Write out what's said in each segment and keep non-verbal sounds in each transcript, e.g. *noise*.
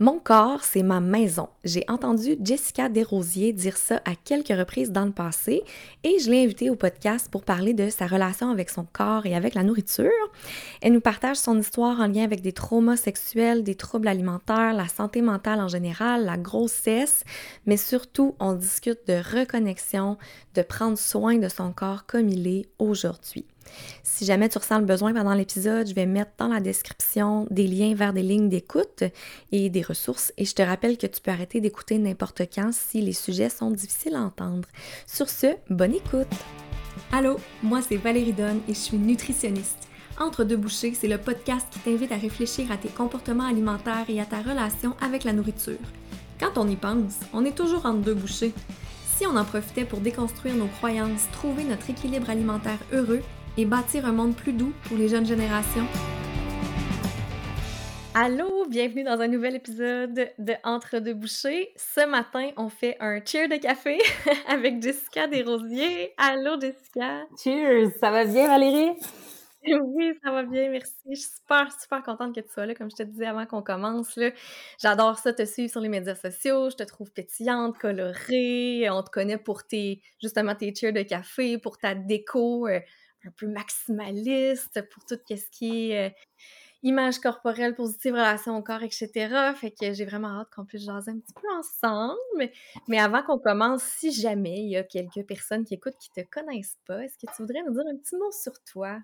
Mon corps, c'est ma maison. J'ai entendu Jessica Desrosiers dire ça à quelques reprises dans le passé et je l'ai invitée au podcast pour parler de sa relation avec son corps et avec la nourriture. Elle nous partage son histoire en lien avec des traumas sexuels, des troubles alimentaires, la santé mentale en général, la grossesse, mais surtout on discute de reconnexion, de prendre soin de son corps comme il est aujourd'hui. Si jamais tu ressens le besoin pendant l'épisode, je vais mettre dans la description des liens vers des lignes d'écoute et des ressources. Et je te rappelle que tu peux arrêter d'écouter n'importe quand si les sujets sont difficiles à entendre. Sur ce, bonne écoute! Allô, moi c'est Valérie Donne et je suis nutritionniste. Entre deux bouchées, c'est le podcast qui t'invite à réfléchir à tes comportements alimentaires et à ta relation avec la nourriture. Quand on y pense, on est toujours entre deux bouchées. Si on en profitait pour déconstruire nos croyances, trouver notre équilibre alimentaire heureux et bâtir un monde plus doux pour les jeunes générations. Allô, bienvenue dans un nouvel épisode de Entre deux bouchées. Ce matin, on fait un cheer de café *laughs* avec Jessica Desrosiers. Allô, Jessica. Cheers, ça va bien, Valérie? Oui, ça va bien, merci. Je suis super, super contente que tu sois là, comme je te disais avant qu'on commence. J'adore ça, te suivre sur les médias sociaux. Je te trouve pétillante, colorée. On te connaît pour tes, justement, tes cheers de café, pour ta déco. Un peu maximaliste pour tout ce qui est euh, image corporelle positive, relation au corps, etc. Fait que j'ai vraiment hâte qu'on puisse jaser un petit peu ensemble. Mais avant qu'on commence, si jamais il y a quelques personnes qui écoutent qui te connaissent pas, est-ce que tu voudrais nous dire un petit mot sur toi?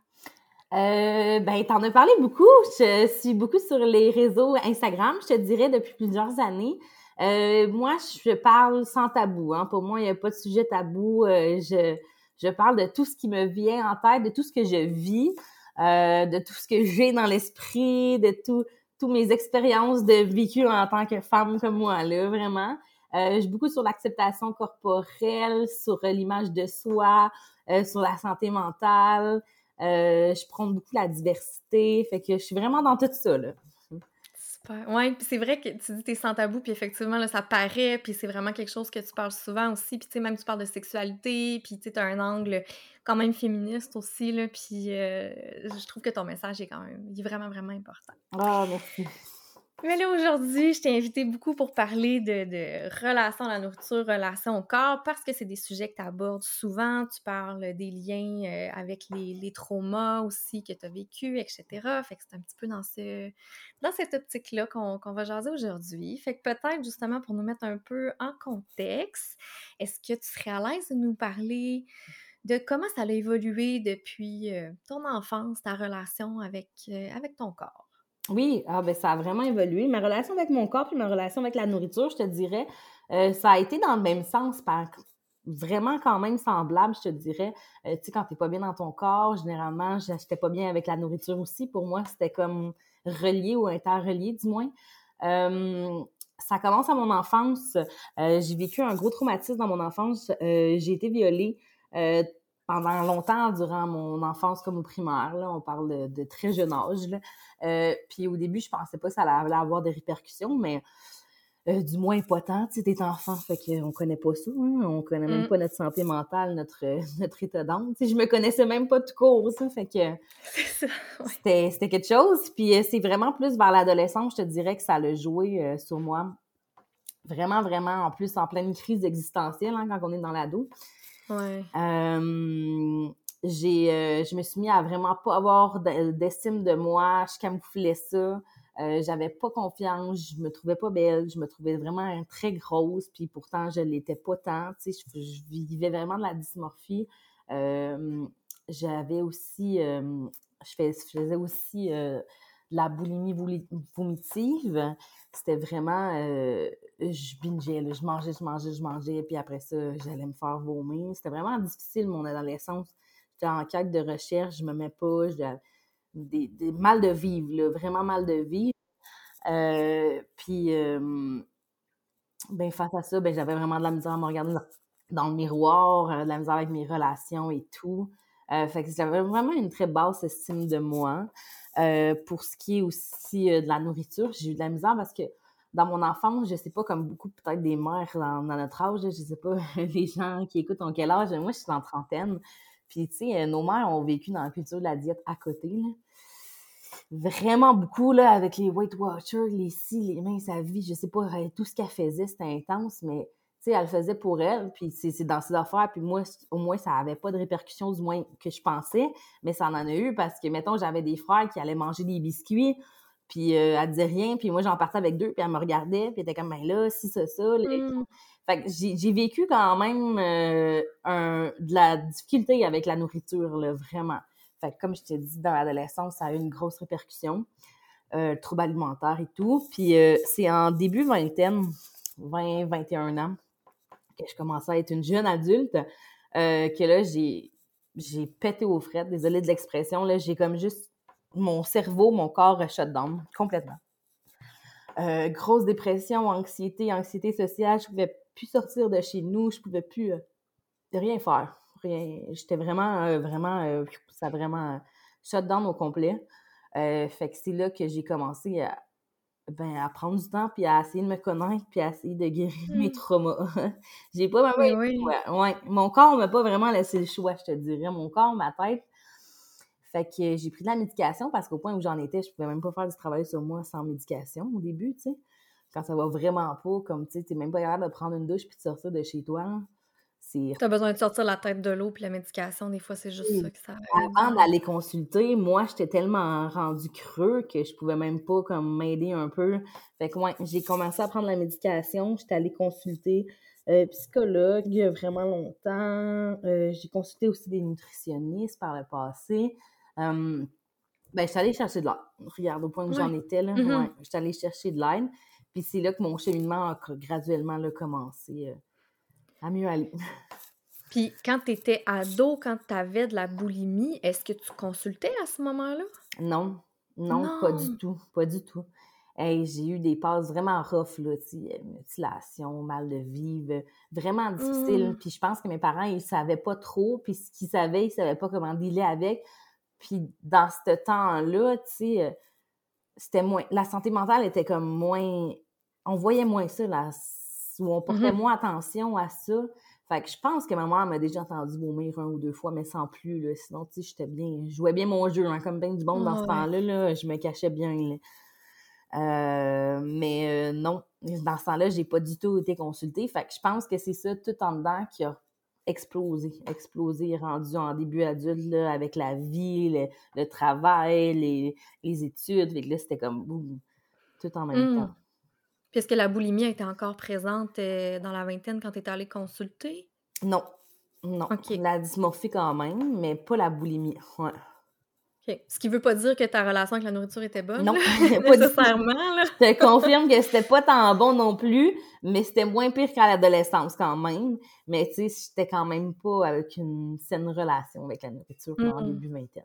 Euh, ben, t'en as parlé beaucoup. Je suis beaucoup sur les réseaux Instagram, je te dirais, depuis plusieurs années. Euh, moi, je parle sans tabou. Hein. Pour moi, il n'y a pas de sujet tabou. Euh, je, je parle de tout ce qui me vient en tête, de tout ce que je vis, euh, de tout ce que j'ai dans l'esprit, de tout, toutes mes expériences de vécu en tant que femme comme moi, là, vraiment. Euh, je suis beaucoup sur l'acceptation corporelle, sur l'image de soi, euh, sur la santé mentale. je prends beaucoup la diversité. Fait que je suis vraiment dans tout ça, là. Oui, puis c'est vrai que tu dis t'es sans tabou, puis effectivement, là, ça paraît, puis c'est vraiment quelque chose que tu parles souvent aussi, puis tu sais, même tu parles de sexualité, puis tu as un angle quand même féministe aussi, puis euh, je trouve que ton message est quand même, il est vraiment, vraiment important. Ah, merci. Mais là, aujourd'hui, je t'ai invité beaucoup pour parler de, de relation à la nourriture, relation au corps, parce que c'est des sujets que tu abordes souvent. Tu parles des liens euh, avec les, traumas aussi que tu as vécu, etc. Fait que c'est un petit peu dans, ce, dans cette optique-là qu'on va jaser aujourd'hui. Fait que peut-être, justement, pour nous mettre un peu en contexte, est-ce que tu serais à l'aise de nous parler de comment ça a évolué depuis euh, ton enfance, ta relation avec, euh, avec ton corps? Oui, ah ben ça a vraiment évolué. Ma relation avec mon corps et ma relation avec la nourriture, je te dirais, euh, ça a été dans le même sens, par vraiment quand même semblable, je te dirais. Euh, tu sais, quand t'es pas bien dans ton corps, généralement, j'étais pas bien avec la nourriture aussi. Pour moi, c'était comme relié ou interrelié, du moins. Euh, ça commence à mon enfance. j'ai vécu un gros traumatisme dans mon enfance. j'ai été violée pendant longtemps durant mon enfance comme au primaire. Là, on parle de, très jeune âge. Euh, puis au début, je pensais pas que ça allait avoir des répercussions, mais euh, du moins pas tant. Tu sais, t'es enfant, fait qu'on connaît pas ça. Hein? On connaît même mm. pas notre santé mentale, notre, *laughs* notre état d'âme. Tu sais, je me connaissais même pas tout court, ça. Fait que *laughs* c'était quelque chose. Puis euh, c'est vraiment plus vers l'adolescence, je te dirais que ça a joué sur moi. Vraiment, vraiment, en plus, en pleine crise existentielle, hein, quand on est dans l'ado. J'ai, euh, je me suis mis à vraiment pas avoir d'estime de moi. Je camouflais ça. Euh, j'avais pas confiance, je me trouvais pas belle, je me trouvais vraiment très grosse, puis pourtant je l'étais pas tant, tu sais, je, vivais vraiment de la dysmorphie. j'avais aussi, je, faisais aussi euh, de la boulimie vomitive. C'était vraiment, je bingeais, je mangeais, je mangeais, je mangeais, puis après ça, j'allais me faire vomir. C'était vraiment difficile, mon adolescence. J'étais en quête de recherche, je me mets pas, des, des mal de vivre, vraiment mal de vivre. Euh, puis, ben, face à ça, ben, j'avais vraiment de la misère à me regarder dans, le miroir, euh, de la misère avec mes relations et tout. Euh, fait que j'avais vraiment une très basse estime de moi. pour ce qui est aussi de la nourriture, j'ai eu de la misère parce que dans mon enfance, je sais pas, comme beaucoup peut-être des mères dans, notre âge, je sais pas, *laughs* les gens qui écoutent ont quel âge. Moi, je suis en trentaine. Puis, tu sais, nos mères ont vécu dans la culture de la diète à côté. Vraiment beaucoup, là, avec les Weight Watchers, les si, les mains, sa vie, je sais pas, tout ce qu'elle faisait, c'était intense, mais tu sais, elle le faisait pour elle, puis c'est dans ses affaires, puis moi, au moins, ça avait pas de répercussions, du moins, que je pensais, mais ça en a eu, parce que, mettons, j'avais des frères qui allaient manger des biscuits, puis euh, elle disait rien, puis moi, j'en partais avec deux, puis elle me regardait, puis elle était comme, ben là, si, ça, ça. Mmh. Fait que j'ai vécu quand même euh, un, de la difficulté avec la nourriture, là, vraiment. Fait que comme je t'ai dit, dans l'adolescence, ça a eu une grosse répercussion, euh, trouble alimentaire et tout. Puis euh, c'est en début vingtaine, 20, 21 ans, que je commençais à être une jeune adulte, que là, j'ai j'ai pété aux frettes, désolée de l'expression, là, j'ai comme juste mon cerveau, mon corps shut down complètement. grosse dépression, anxiété, anxiété sociale, je pouvais plus sortir de chez nous, je pouvais plus euh, rien faire. Rien. J'étais vraiment, euh, vraiment, euh, ça a vraiment shut down au complet. fait que c'est là que j'ai commencé à, ben, à prendre du temps, puis à essayer de me connaître, puis à essayer de guérir mes mmh. traumas. *laughs* j'ai pas vraiment... Oui, Ouais, Mon corps m'a pas vraiment laissé le choix, je te dirais. Mon corps, ma tête. Fait que j'ai pris de la médication parce qu'au point où j'en étais, je pouvais même pas faire du travail sur moi sans médication au début, tu sais quand ça va vraiment pas, comme tu sais, t'es même pas capable de prendre une douche puis de sortir de chez toi. Tu as besoin de sortir la tête de l'eau puis la médication, des fois, c'est juste ça que ça Avant d'aller consulter, moi, j'étais tellement rendu creux que je pouvais même pas comme m'aider un peu. Fait que ouais, j'ai commencé à prendre la médication, j'étais allée consulter euh, psychologue il y a vraiment longtemps. Euh, j'ai consulté aussi des nutritionnistes par le passé. Euh, ben, j'étais allée chercher de l'aide. Regarde, au point où j'en étais, là, mm-hmm. ouais, j'étais allée chercher de l'aide. Puis c'est là que mon cheminement a graduellement là, commencé euh, à mieux aller. *laughs* Puis quand tu étais ado, quand tu avais de la boulimie, est-ce que tu consultais à ce moment-là? Non, non, pas du tout, pas du tout. j'ai eu des passes vraiment rough, là, mutilation, mal de vivre, vraiment difficile. Mmh. Puis je pense que mes parents, ils savaient pas trop, puis ce qu'ils savaient, ils savaient pas comment dealer avec. Puis dans ce temps-là, tu sais, euh, c'était moins. La santé mentale était comme moins. On voyait moins ça, là, où on portait mm-hmm. moins attention à ça. Fait que je pense que ma mère m'a déjà entendu vomir un ou deux fois, mais sans plus. Là. Sinon, tu sais, j'étais bien. Je jouais bien mon jeu, hein, comme bien du bon dans ce temps-là. Là, je me cachais bien. Euh, mais euh, non, dans ce temps-là, j'ai pas du tout été consultée. Fait que je pense que c'est ça tout en dedans qui a explosé, explosé, rendu en début adulte avec la vie, le, travail, les, les études. là, c'était comme boum, tout en même mmh. temps. Puis est-ce que la boulimie était encore présente euh, dans la vingtaine quand tu étais allée consulter? Non. Non. La dysmorphie quand même, mais pas la boulimie. Ouais. Ce qui veut pas dire que ta relation avec la nourriture était bonne. Non, *laughs* pas nécessairement. Là. Je te confirme que c'était pas tant bon non plus, mais c'était moins pire qu'à l'adolescence quand même. Mais tu sais, j'étais quand même pas avec une saine relation avec la nourriture pendant le début vingtaine.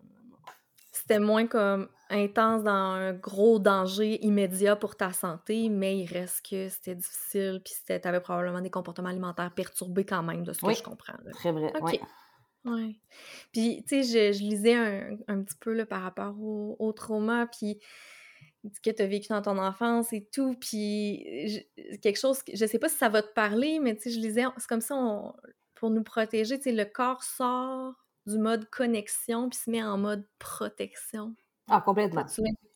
C'était moins comme intense dans un gros danger immédiat pour ta santé, mais il reste que c'était difficile, puis t'avais probablement des comportements alimentaires perturbés quand même, de ce que je comprends. Très vrai. Ouais. Puis, tu sais, je, lisais un, un, petit peu là, par rapport au, au trauma, puis que tu as vécu dans ton enfance et tout, puis quelque chose, je sais pas si ça va te parler, mais tu sais, je lisais, c'est comme ça, pour nous protéger, tu sais, le corps sort du mode connexion puis se met en mode protection. Ah, complètement.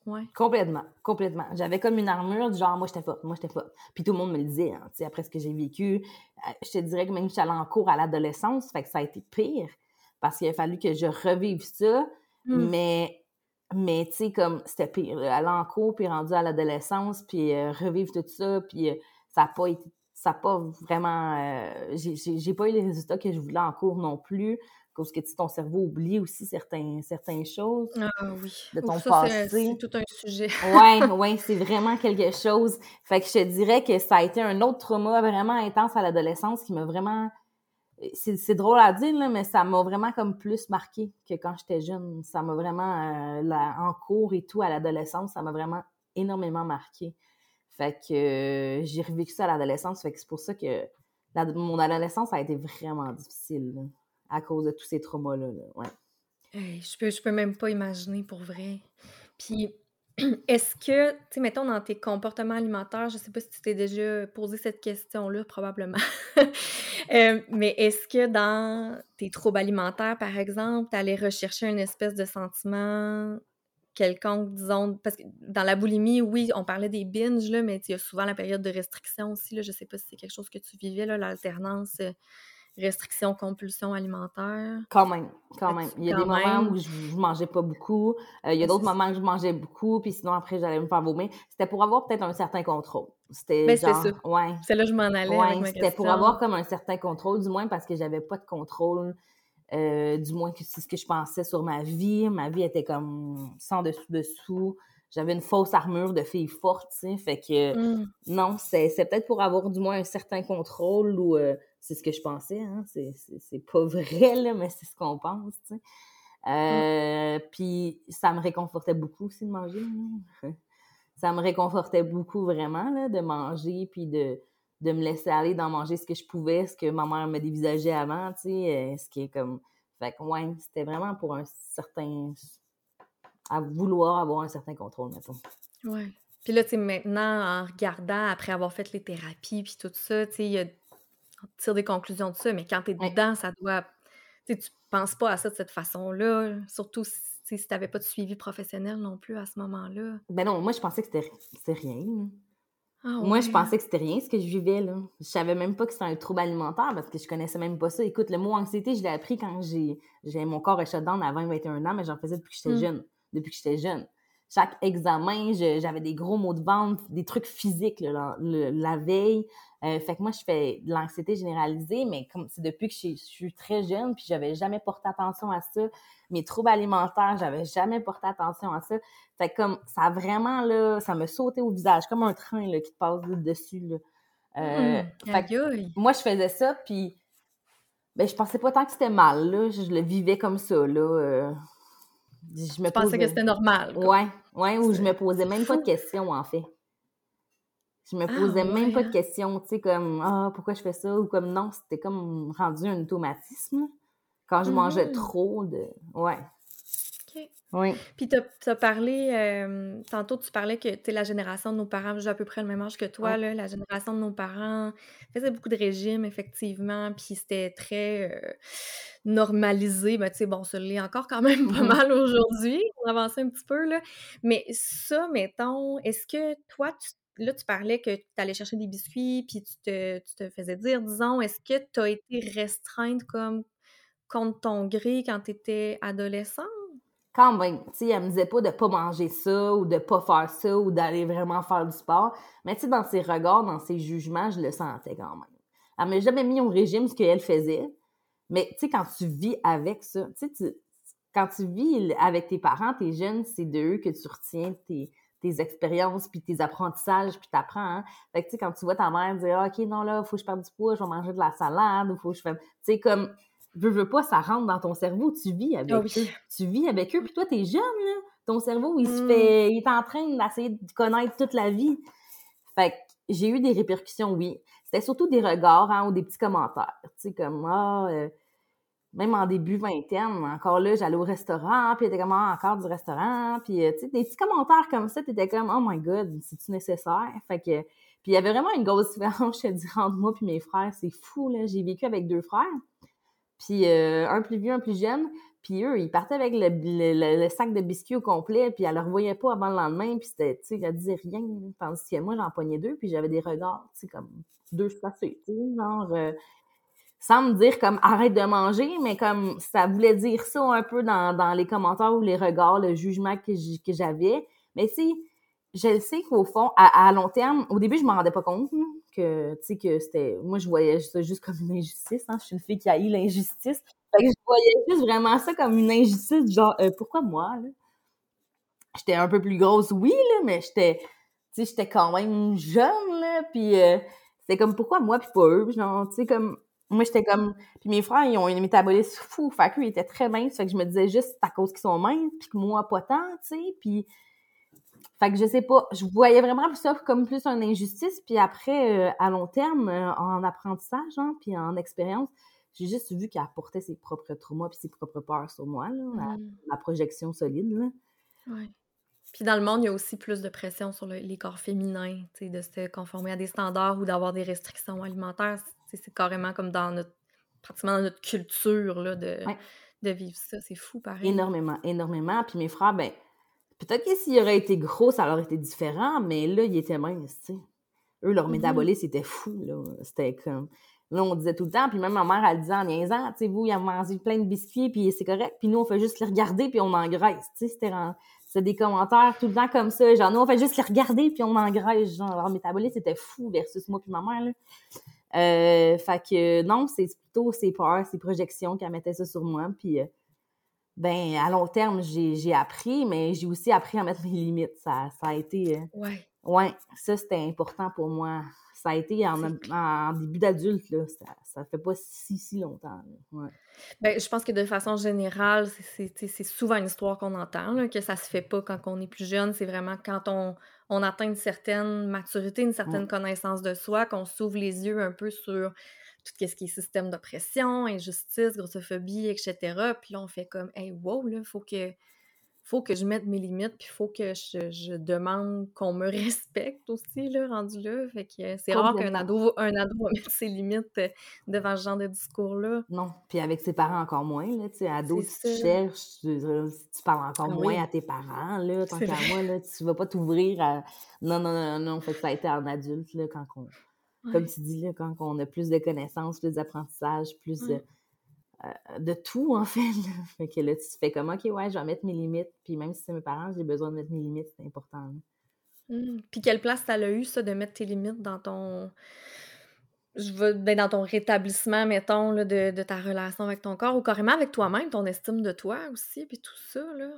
Ouais. Complètement, complètement. J'avais comme une armure du genre, moi, j'étais forte, moi, j'étais forte. Puis tout le monde me le disait, hein, tu sais, après ce que j'ai vécu. Euh, je te dirais que même que j'allais en cours à l'adolescence, fait que ça a été pire parce qu'il a fallu que je revive ça. Mmh. Mais, mais tu sais, comme c'était pire. Aller en cours, puis rendu à l'adolescence, puis euh, revivre tout ça, puis euh, ça n'a pas été ça n'a pas vraiment. j'ai pas eu les résultats que je voulais en cours non plus parce que ton cerveau oublie aussi certains, certaines choses ah, oui. de ton passé. C'est tout un sujet. *laughs* oui, ouais, c'est vraiment quelque chose. Fait que je te dirais que ça a été un autre trauma vraiment intense à l'adolescence qui m'a vraiment. C'est drôle à dire, là, mais ça m'a vraiment comme plus marqué que quand j'étais jeune. Ça m'a vraiment, euh, en cours et tout, à l'adolescence, ça m'a vraiment énormément marqué. Fait que euh, j'ai revécu ça à l'adolescence. Fait que c'est pour ça que mon adolescence a été vraiment difficile à cause de tous ces traumas-là. Ouais. je, peux, je peux même pas imaginer pour vrai. Puis, *clears throat* est-ce que, tu sais, mettons dans tes comportements alimentaires, je sais pas si tu t'es déjà posé cette question-là, probablement. *laughs* Euh, mais est-ce que dans tes troubles alimentaires, par exemple, tu allais rechercher une espèce de sentiment quelconque, disons, parce que dans la boulimie, oui, on parlait des binges, là, mais il y a souvent la période de restriction aussi. Là, je sais pas si c'est quelque chose que tu vivais, l'alternance euh, restriction, compulsion alimentaire. Quand même, quand même. Il y a des moments où je, mangeais pas beaucoup. Euh, il y a d'autres moments où je mangeais beaucoup, puis sinon après j'allais me faire vomir. C'était pour avoir peut-être un certain contrôle. C'était ben, genre, ça. ouais. C'est là que je m'en allais. Ouais, c'était pour avoir comme un certain contrôle, du moins parce que j'avais pas de contrôle. Euh, du moins que c'est ce que je pensais sur ma vie. Ma vie était comme sans dessous dessous. J'avais une fausse armure de fille forte, tu sais. Fait que mm. non, c'est peut-être pour avoir du moins un certain contrôle ou euh, c'est ce que je pensais, hein. C'est pas vrai, là, mais c'est ce qu'on pense, tu sais. Euh, puis ça me réconfortait beaucoup aussi de manger. *laughs* ça me réconfortait beaucoup vraiment là, de manger puis de, de me laisser aller d'en manger ce que je pouvais, ce que ma mère me dévisageait avant, tu sais, euh, ce qui est comme... Fait que, ouais, c'était vraiment pour un certain... à vouloir avoir un certain contrôle, mettons. Ouais. Puis là, tu sais, maintenant, en regardant, après avoir fait les thérapies puis tout ça, tu sais, on tire des conclusions de ça, mais quand tu es dedans, ça doit... Tu tu penses pas à ça de cette façon-là, surtout si si tu n'avais pas de suivi professionnel non plus à ce moment-là. Ben non, moi, je pensais que c'était rien. Ah Moi, je pensais que c'était rien ce que je vivais, là. Je savais même pas que c'était un trouble alimentaire parce que je connaissais même pas ça. Écoute, le mot anxiété, je l'ai appris quand j'ai, mon corps est down à 20-21 ans, mais j'en faisais depuis que j'étais hmm. jeune. Depuis que j'étais jeune. Chaque examen, j'avais des gros maux de ventre, des trucs physiques la veille. Euh, fait que moi, je fais de l'anxiété généralisée, mais comme c'est depuis que je, suis très jeune, puis j'avais jamais porté attention à ça. Mes troubles alimentaires, j'avais jamais porté attention à ça. Fait que comme ça a vraiment là, ça me sautait au visage, comme un train là, qui te passe dessus. Là. Euh, mmh, moi, je faisais ça, puis ben, je pensais pas tant que c'était mal. Là. Je, le vivais comme ça. Là. Euh, je me pensais que c'était normal. Ouais, ouais, ou je me posais même pas de questions, en fait. Je me ah, posais même pas de questions, tu sais, comme Ah, pourquoi je fais ça? Ou comme non, c'était comme rendu un automatisme. Quand je mangeais mmh. trop de. Ouais. Oui. Puis tu as, parlé, euh, tantôt tu parlais que tu la génération de nos parents, j'ai à peu près le même âge que toi, là, la génération de nos parents faisait beaucoup de régimes, effectivement, puis c'était très euh, normalisé. Ben, tu sais, bon, ça l'est encore quand même pas mal aujourd'hui, on avance un petit peu, là. Mais ça, mettons, est-ce que toi, tu là, tu parlais que tu allais chercher des biscuits, puis tu te, faisais dire, disons, est-ce que tu as été restreinte comme contre ton gré quand tu étais adolescente? Quand même. Tu sais, elle me disait pas de pas manger ça ou de pas faire ça ou d'aller vraiment faire du sport. Mais tu sais, dans ses regards, dans ses jugements, je le sentais quand même. Elle m'a jamais mis au régime ce qu'elle faisait. Mais tu sais, quand tu vis avec ça, tu sais, quand tu vis avec tes parents, tes jeunes, c'est d'eux que tu retiens tes, tes expériences, puis tes apprentissages, puis t'apprends. Hein? Fait que, tu sais, quand tu vois ta mère dire ah, OK, non, là, faut que je perde du poids, je vais manger de la salade, ou faut que je fasse... Tu sais, comme, veux, veux pas, ça rentre dans ton cerveau, tu vis avec ah eux. Tu vis avec eux, puis toi, t'es jeune, là. Ton cerveau, il se mm. fait... Il est en train d'essayer de connaître toute la vie. Fait que j'ai eu des répercussions, oui. C'était surtout des regards, hein, ou des petits commentaires. Tu sais, comme, ah... Euh, même en début vingtaine, encore là, j'allais au restaurant, puis il était comme ah, encore du restaurant, puis euh, tu sais, des petits commentaires comme ça, t'étais comme oh my god, c'est-tu nécessaire? Fait que, puis il y avait vraiment une grosse différence, *laughs* je te dis, entre moi puis mes frères, c'est fou, là, j'ai vécu avec deux frères, puis euh, un plus vieux, un plus jeune, puis eux, ils partaient avec le, sac de biscuits au complet, puis elle le revoyait pas avant le lendemain, puis c'était, tu sais, elle disait rien, tandis que moi, j'en pognais deux, puis j'avais des regards, tu sais, comme deux spacés, tu sais, genre... Euh, sans me dire comme arrête de manger, mais comme ça voulait dire ça un peu dans, les commentaires ou les regards, le jugement que j'avais. Mais si je sais qu'au fond, à, long terme, au début, je me rendais pas compte que, tu sais, que c'était, moi, je voyais ça juste comme une injustice, hein. Je suis une fille qui a eu l'injustice. Fait que je voyais juste vraiment ça comme une injustice, genre, euh, pourquoi moi, là? J'étais un peu plus grosse, oui, là, mais j'étais, tu sais, j'étais quand même jeune, là, puis euh, c'était comme, pourquoi moi, puis pas eux? Genre, tu sais, comme, moi, j'étais comme. Puis mes frères, ils ont un métabolisme fou. Fait ils étaient très minces. Fait que je me disais juste à cause qu'ils sont minces, puis que moi, pas tant, tu sais. Puis. Fait que je sais pas. Je voyais vraiment ça comme plus une injustice. Puis après, euh, à long terme, euh, en apprentissage, hein, puis en expérience, j'ai juste vu qu'elle apportait ses propres traumas puis ses propres peurs sur moi, là, la, mm. projection solide, là. Ouais. Puis dans le monde, il y a aussi plus de pression sur les corps féminins, de se conformer à des standards ou d'avoir des restrictions alimentaires. C'est carrément comme dans notre pratiquement dans notre culture là, de, de vivre ça. C'est fou, pareil. Énormément, énormément. Puis mes frères, ben, Peut-être que s'il aurait été gros, ça aurait été différent, mais là, il était mince, tu sais. Eux, leur mm-hmm. métabolisme était fou, là. C'était comme... Là, on disait tout le temps, puis même ma mère, elle disait en niaisant, tu sais, vous, il a mangé plein de biscuits, puis c'est correct, puis nous, on fait juste les regarder, puis on engraisse, tu sais, c'était c'est des commentaires tout le temps comme ça, genre, nous, on fait juste les regarder, puis on engraisse, genre, leur métabolisme, c'était fou versus moi puis ma mère, là. Euh, fait que, non, c'est plutôt ses peurs, ses projections qui mettaient ça sur moi, puis... Euh, ben à long terme, j'ai appris, mais j'ai aussi appris à mettre *laughs* mes limites. Ça, ça a été. Euh, ouais. Ouais, ça c'était important pour moi. Ça a été en, en début d'adulte, là. Ça, ça fait pas si, si longtemps. Ouais. Ben, je pense que de façon générale, c'est souvent une histoire qu'on entend, là, que ça se fait pas quand on est plus jeune. C'est vraiment quand on, on, atteint une certaine maturité, une certaine connaissance de soi, qu'on s'ouvre les yeux un peu sur tout ce qui est système d'oppression, injustice, grossophobie, etc. Puis là, on fait comme, hey, wow, là, faut que, faut que je mette mes limites, puis faut que je, demande qu'on me *laughs* respecte aussi, là, rendu là. Fait que c'est rare qu'un ado, un ado va mettre ses limites euh, devant ce genre de discours-là. Non, puis avec ses parents encore moins, là, tu sais, ado, si tu cherches, tu, parles encore ah moins à tes parents, là, tant qu'à moi, là, tu vas pas t'ouvrir à... Non, non, non, non, fait que ça a été en adulte, là, quand on comme tu dis, là, quand on a plus de connaissances, plus d'apprentissage, plus de, euh, tout, en fait. *laughs* fait que là, tu te fais comme, OK, ouais, je vais mettre mes limites. Puis même si c'est mes parents, j'ai besoin de mettre mes limites, c'est important. Mmh. Puis quelle place ça a eu, ça, de mettre tes limites dans ton je veux ben, dans ton rétablissement, mettons, là, de, ta relation avec ton corps ou carrément avec toi-même, ton estime de toi aussi, puis tout ça, là?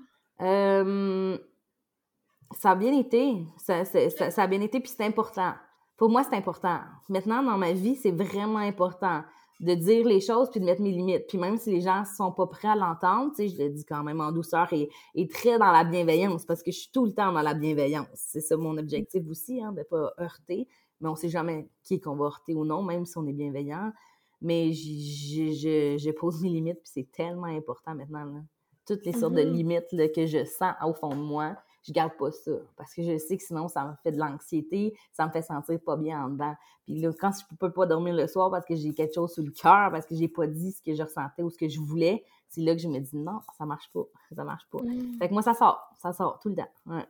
ça a bien été. Ça, ça a bien été, puis c'est important pour moi, c'est important. Maintenant, dans ma vie, c'est vraiment important de dire les choses puis de mettre mes limites. Puis même si les gens sont pas prêts à l'entendre, tu sais, je le dis quand même en douceur et, très dans la bienveillance parce que je suis tout le temps dans la bienveillance. C'est ça mon objectif aussi, hein, de pas heurter. Mais on sait jamais qui qu'on va heurter ou non, même si on est bienveillant. Mais je, pose mes limites puis c'est tellement important maintenant. Toutes les sortes de mm-hmm. limites que je sens au fond de moi, je garde pas ça. Parce que je sais que sinon, ça me fait de l'anxiété, ça me fait sentir pas bien en dedans. Puis là, quand je peux pas dormir le soir parce que j'ai quelque chose sous le cœur, parce que j'ai pas dit ce que je ressentais ou ce que je voulais, c'est là que je me dis non, ça marche pas, ça marche pas. Mmh. Fait que moi, ça sort, ça sort tout le temps. Ouais.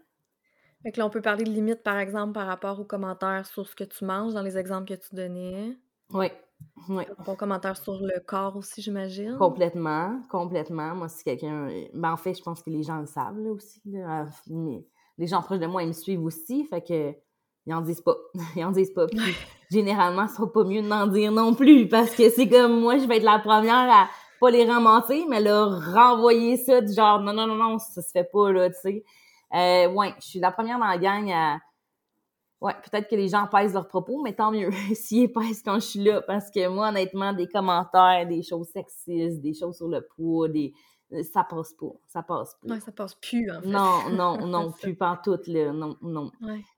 Fait que là, on peut parler de limites, par exemple, par rapport aux commentaires sur ce que tu manges dans les exemples que tu donnais. Oui. Oui. Bon commentaire sur le corps aussi, j'imagine. Complètement, complètement. Moi, si quelqu'un. Ben, en fait, je pense que les gens le savent là, aussi. Là. Mais les gens proches de moi, ils me suivent aussi. Fait que ils en disent pas. *laughs* ils en disent pas. Puis, *laughs* généralement, ce sera pas mieux d'en dire non plus. Parce que c'est comme moi, je vais être la première à pas les ramasser, mais leur renvoyer ça du genre non, non, non, non, ça se fait pas, là, tu sais. Euh, ouais, je suis la première dans la gang à Ouais, peut-être que les gens pèsent leurs propos, mais tant mieux *laughs* s'ils pèsent quand je suis là. Parce que moi, honnêtement, des commentaires, des choses sexistes, des choses sur le poids, des ça passe pas. Ça passe pas. Ouais, ça passe plus, en fait. Non, non, *laughs* non, plus pas tout, là. Non, non.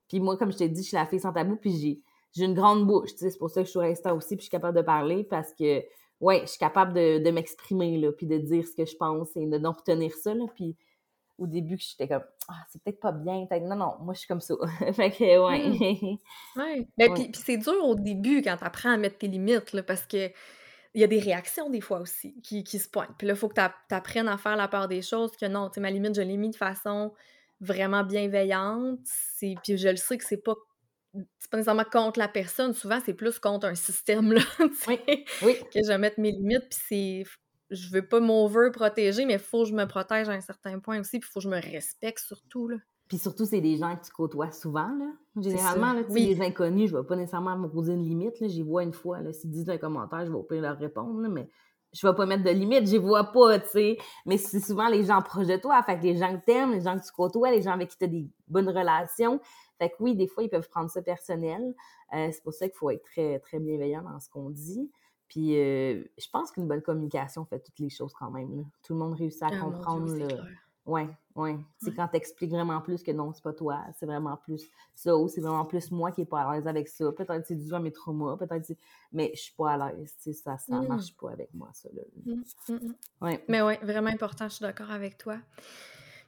Puis moi, comme je t'ai dit, je suis la fille sans tabou, puis j'ai, j'ai une grande bouche, tu sais. C'est pour ça que je suis restée aussi, puis je suis capable de parler, parce que, ouais, je suis capable de, de m'exprimer, là, puis de dire ce que je pense et de d'en retenir ça, là. Puis au début que j'étais comme ah c'est peut-être pas bien non non moi je suis comme ça. *laughs* Fait que ouais. Mmh. ouais. Ben, puis, c'est dur au début quand tu apprends à mettre tes limites là, parce que il y a des réactions des fois aussi qui, qui se pointent. Puis là il faut que tu apprennes à faire la part des choses que non tu sais ma limite je l'ai mis de façon vraiment bienveillante c'est puis je le sais que c'est pas c'est pas nécessairement contre la personne, souvent c'est plus contre un système là, *laughs* oui, oui. que je mette mes limites puis c'est je veux pas m'over protéger, mais il faut que je me protège à un certain point aussi, puis il faut que je me respecte surtout. Là. Puis surtout, c'est des gens que tu côtoies souvent. Là. Généralement, là, les inconnus, je vais pas nécessairement me poser une limite. J'y vois une fois. S'ils disent un commentaire, je vais au pire leur répondre. mais je vais pas mettre de limite, j'y vois pas, tu sais. Mais c'est souvent les gens proches de toi, fait que les gens que t'aimes, les gens que tu côtoies, les gens avec qui tu as des bonnes relations. Fait que oui, des fois, ils peuvent prendre ça personnel. Euh, c'est pour ça qu'il faut être très, très bienveillant dans ce qu'on dit. Puis euh, je pense qu'une bonne communication fait toutes les choses quand même. Tout le monde réussit à ah, comprendre. le... Ouais, ouais. C'est quand tu expliques vraiment plus que non, c'est pas toi, c'est vraiment plus ça, ou c'est vraiment plus moi qui est pas à l'aise avec ça. Peut-être c'est dû à mes traumas, peut-être mais je suis pas à l'aise, ça, ça mmh. marche pas avec moi, ça. Mmh, mmh, ouais. Mais ouais, vraiment important, je suis d'accord avec toi.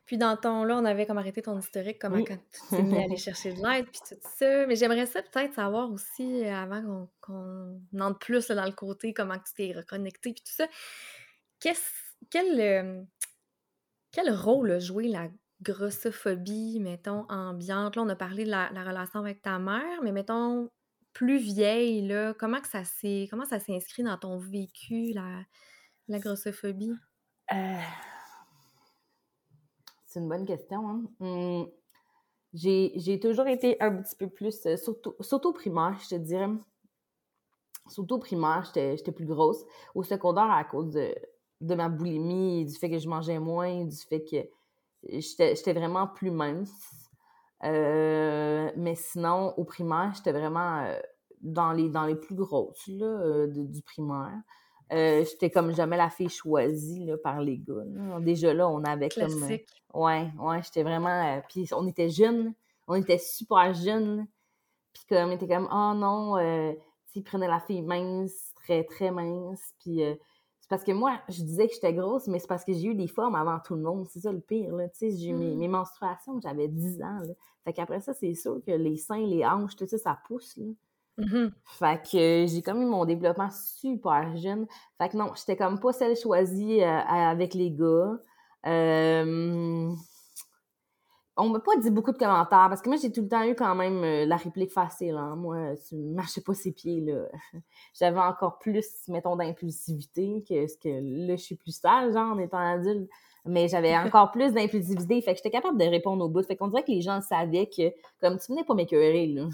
Puis dans ton là, on avait comme arrêté ton historique, comment quand tu t'es mis à aller *laughs* chercher de l'aide, puis tout ça. Mais j'aimerais ça peut-être savoir aussi, euh, avant qu'on entre plus dans le côté, comment tu t'es reconnecté, puis tout ça. Quel, euh, quel rôle a joué la grossophobie, mettons, ambiante? Là, on a parlé de la, relation avec ta mère, mais mettons, plus vieille, là, comment que ça s'est comment ça s'inscrit dans ton vécu, la, la grossophobie? Euh, c'est une bonne question. Hein. Hum, j'ai toujours été un petit peu plus, euh, surtout, surtout primaire, je te dirais. Surtout primaire, j'étais plus grosse. Au secondaire, à cause de, de ma boulimie, du fait que je mangeais moins, du fait que j'étais vraiment plus mince. Euh, mais sinon, au primaire, j'étais vraiment euh, dans, les, dans les plus grosses là, du primaire. J'étais comme jamais la fille choisie là, par les gars. Déjà là, on avait Classique. comme. ouais, ouais, j'étais vraiment. puis on était jeunes, on était super jeunes. Puis comme, on était comme, oh non, tu prenait la fille mince, très, très mince. Puis c'est parce que moi, je disais que j'étais grosse, mais c'est parce que j'ai eu des formes avant tout le monde. C'est ça le pire, là. Tu sais, j'ai eu mes, mm. menstruations, j'avais 10 ans, là. Fait qu'après ça, c'est sûr que les seins, les hanches, tout ça, ça pousse, là. Mm-hmm. Fait que j'ai comme eu mon développement super jeune. Fait que non, j'étais comme pas celle choisie euh, avec les gars. Euh on m'a pas dit beaucoup de commentaires parce que moi j'ai tout le temps eu quand même euh, la réplique facile hein. moi tu marchais pas ses pieds là *laughs* j'avais encore plus mettons d'impulsivité que ce que là je suis plus sage genre en étant adulte mais j'avais *laughs* encore plus d'impulsivité fait que j'étais capable de répondre au bout fait qu'on dirait que les gens savaient que comme tu venais pas m'écœurer là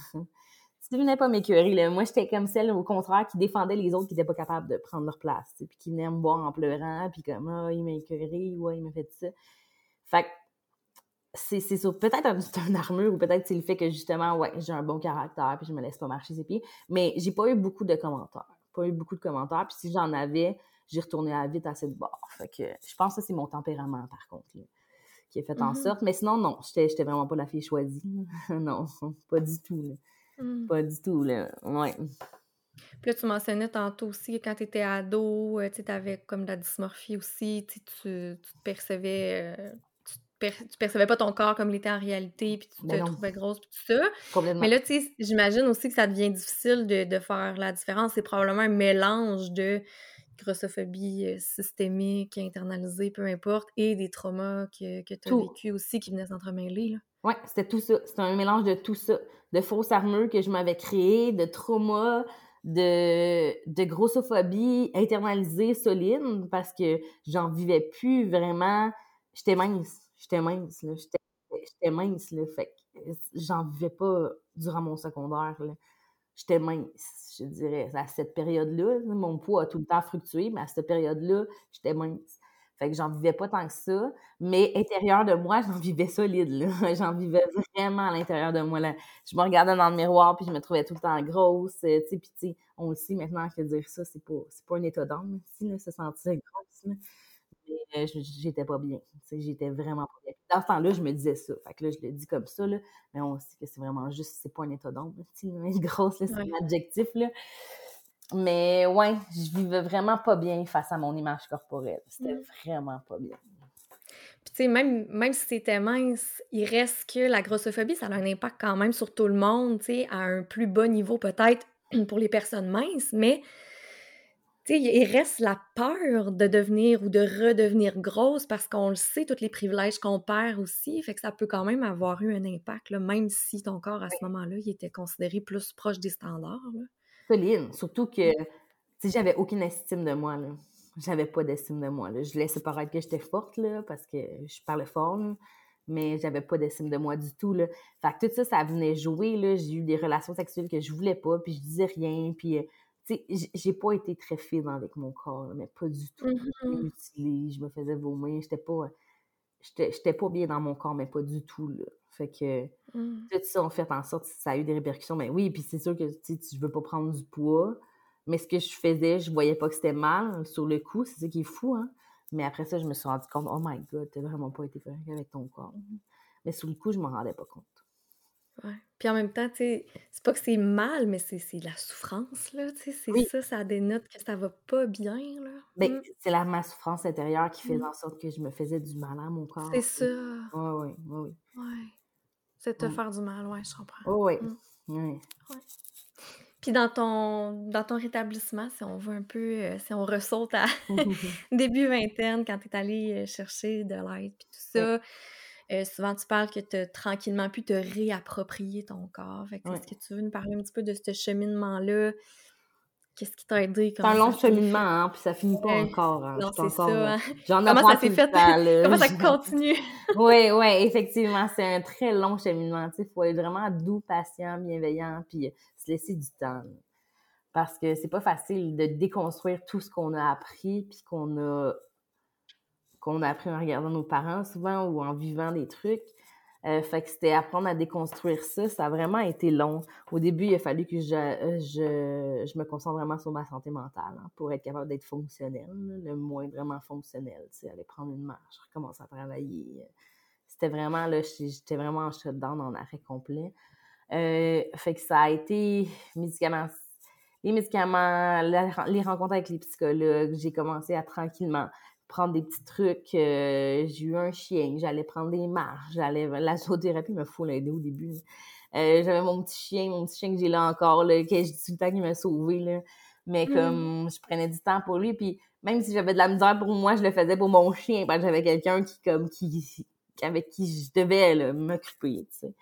tu venais pas m'écœurer là moi j'étais comme celle au contraire qui défendait les autres qui étaient pas capables de prendre leur place puis qui venaient me voir en pleurant puis comme ah il m'a ouais il m'a fait ça fait que c'est. Peut-être c'est une armure ou peut-être c'est le fait que justement, ouais, j'ai un bon caractère puis je me laisse pas marcher ses pieds. Mais j'ai pas eu beaucoup de commentaires. Pas eu beaucoup de commentaires. Puis si j'en avais, j'ai retourné à vite à cette barre. Fait que je pense que c'est mon tempérament, par contre, qui a fait en mm-hmm. sorte. Mais sinon, non, j'étais vraiment pas la fille choisie. *laughs* non, pas du tout. Mm. Pas du tout, là. Ouais. Puis là, tu mentionnais tantôt aussi que quand tu étais ado, euh, tu avais comme de la dysmorphie aussi, tu, tu te percevais euh, tu percevais pas ton corps comme il était en réalité, puis tu te trouvais grosse, puis tout ça. Mais là, tu sais, j'imagine aussi que ça devient difficile de, faire la différence. C'est probablement un mélange de grossophobie euh, systémique, internalisée, peu importe, et des traumas que, que tu as vécu aussi qui venaient s'entremêler. Oui, c'était tout ça. C'était un mélange de tout ça. De fausses armures que je m'avais créées, de traumas, de, de grossophobie internalisée, solide, parce que j'en vivais plus vraiment. J'étais mince j'étais mince, là. J'étais mince, là. Fait que j'en vivais pas durant mon secondaire, là. J'étais mince, je dirais. À cette période-là, mon poids a tout le temps fluctué, mais à cette période-là, j'étais mince. Fait que j'en vivais pas tant que ça. Mais intérieur de moi, *laughs* j'en vivais solide, là. *laughs* J'en vivais vraiment à l'intérieur de moi, là. Je me regardais dans le miroir, puis je me trouvais tout le temps grosse, tu sais. Puis, tu sais, on le sait maintenant que dire ça, c'est pas, pas un état d'âme, si, là, se sentir grosse, là j'étais pas bien. J'étais vraiment pas bien. Dans ce temps-là, je me disais ça. Fait que là, je le dis comme ça, là, mais on sait que c'est vraiment juste, c'est pas un état d'ombre. *laughs* Grosse, c'est un adjectif. Là. Mais ouais, je vivais vraiment pas bien face à mon image corporelle. C'était mmh. vraiment pas bien. Puis, tu sais, même, même si c'était mince, il reste que la grossophobie, ça a un impact quand même sur tout le monde, tu sais, à un plus bas niveau peut-être *clears throat* pour les personnes minces, mais il reste la peur de devenir ou de redevenir grosse parce qu'on le sait, tous les privilèges qu'on perd aussi. Fait que ça peut quand même avoir eu un impact, même si ton corps, à ce moment-là, il était considéré plus proche des standards. Là. Surtout que j'avais aucune estime de moi. Là. J'avais pas d'estime de moi. Là. Je laissais paraître que j'étais forte là, parce que je parlais fort, mais j'avais pas d'estime de moi du tout. Là. Fait que tout ça, ça venait jouer. J'ai eu des relations sexuelles que je voulais pas, puis je disais rien, puis euh, j'ai pas été très fine avec mon corps, mais pas du tout. Mmh je me faisais vomir, j'étais pas j'étais pas bien dans mon corps, mais pas du tout, là. Fait que tout ça, en fait en sorte ça a eu des répercussions. Mais oui, puis c'est sûr que tu veux pas prendre du poids, mais ce que je faisais, je voyais pas que c'était mal sur le coup, c'est ça qui est fou, hein. Mais après ça, je me suis rendu compte, oh my god, t'as vraiment pas été correct avec ton corps. Mais sur le coup, je m'en rendais pas compte. Ouais. Puis en même temps, tu sais, c'est pas que c'est mal, mais c'est la souffrance, là, tu sais, c'est ça, ça dénote que ça va pas bien, là. Ben, mmh. c'est la ma souffrance intérieure qui faisait mmh. en sorte que je me faisais du mal à mon corps. C'est ça. Oui, oui, oui. Ouais. C'est te faire du mal, ouais, je comprends. Oh, oui, mmh. oui. Puis dans ton, dans ton rétablissement, si on veut un peu, euh, si on ressaute à *laughs* *laughs* début vingtaine, quand tu es allé euh, chercher de l'aide, puis tout ça, Euh, souvent, tu parles que tu as tranquillement pu te réapproprier ton corps. Est-ce que tu veux nous parler un petit peu de ce cheminement-là? Qu'est-ce qui t'a aidé? C'est un long cheminement, hein, puis ça finit pas encore. Hein. Non, c'est ça. Hein. Comment ça s'est fait? Comment ça continue? *laughs* oui, oui, effectivement, c'est un très long cheminement. Il faut être vraiment doux, patient, bienveillant, puis se laisser du temps. Parce que c'est pas facile de déconstruire tout ce qu'on a appris, puis qu'on a qu'on a appris en regardant nos parents souvent ou en vivant des trucs. Euh, fait que c'était apprendre à déconstruire ça. Ça a vraiment été long. Au début, il a fallu que je, je, je me concentre vraiment sur ma santé mentale hein, pour être capable d'être fonctionnel, le moins vraiment fonctionnel. Tu sais, aller prendre une marche, recommencer à travailler. C'était vraiment, là, j'étais vraiment en shutdown, en arrêt complet. Euh, fait que ça a été médicaments, les médicaments, les rencontres avec les psychologues. J'ai commencé à tranquillement prendre des petits trucs. Euh, j'ai eu un chien, j'allais prendre des marches, j'allais. La zoothérapie me fout l'aider au début. Euh, j'avais mon petit chien, mon petit chien que j'ai là encore, là, que je dis tout le temps qu'il m'a sauvé. Là. Mais mmh. comme je prenais du temps pour lui, puis même si j'avais de la misère pour moi, je le faisais pour mon chien, parce que j'avais quelqu'un qui, comme, qui, avec qui je devais m'occuper, tu sais.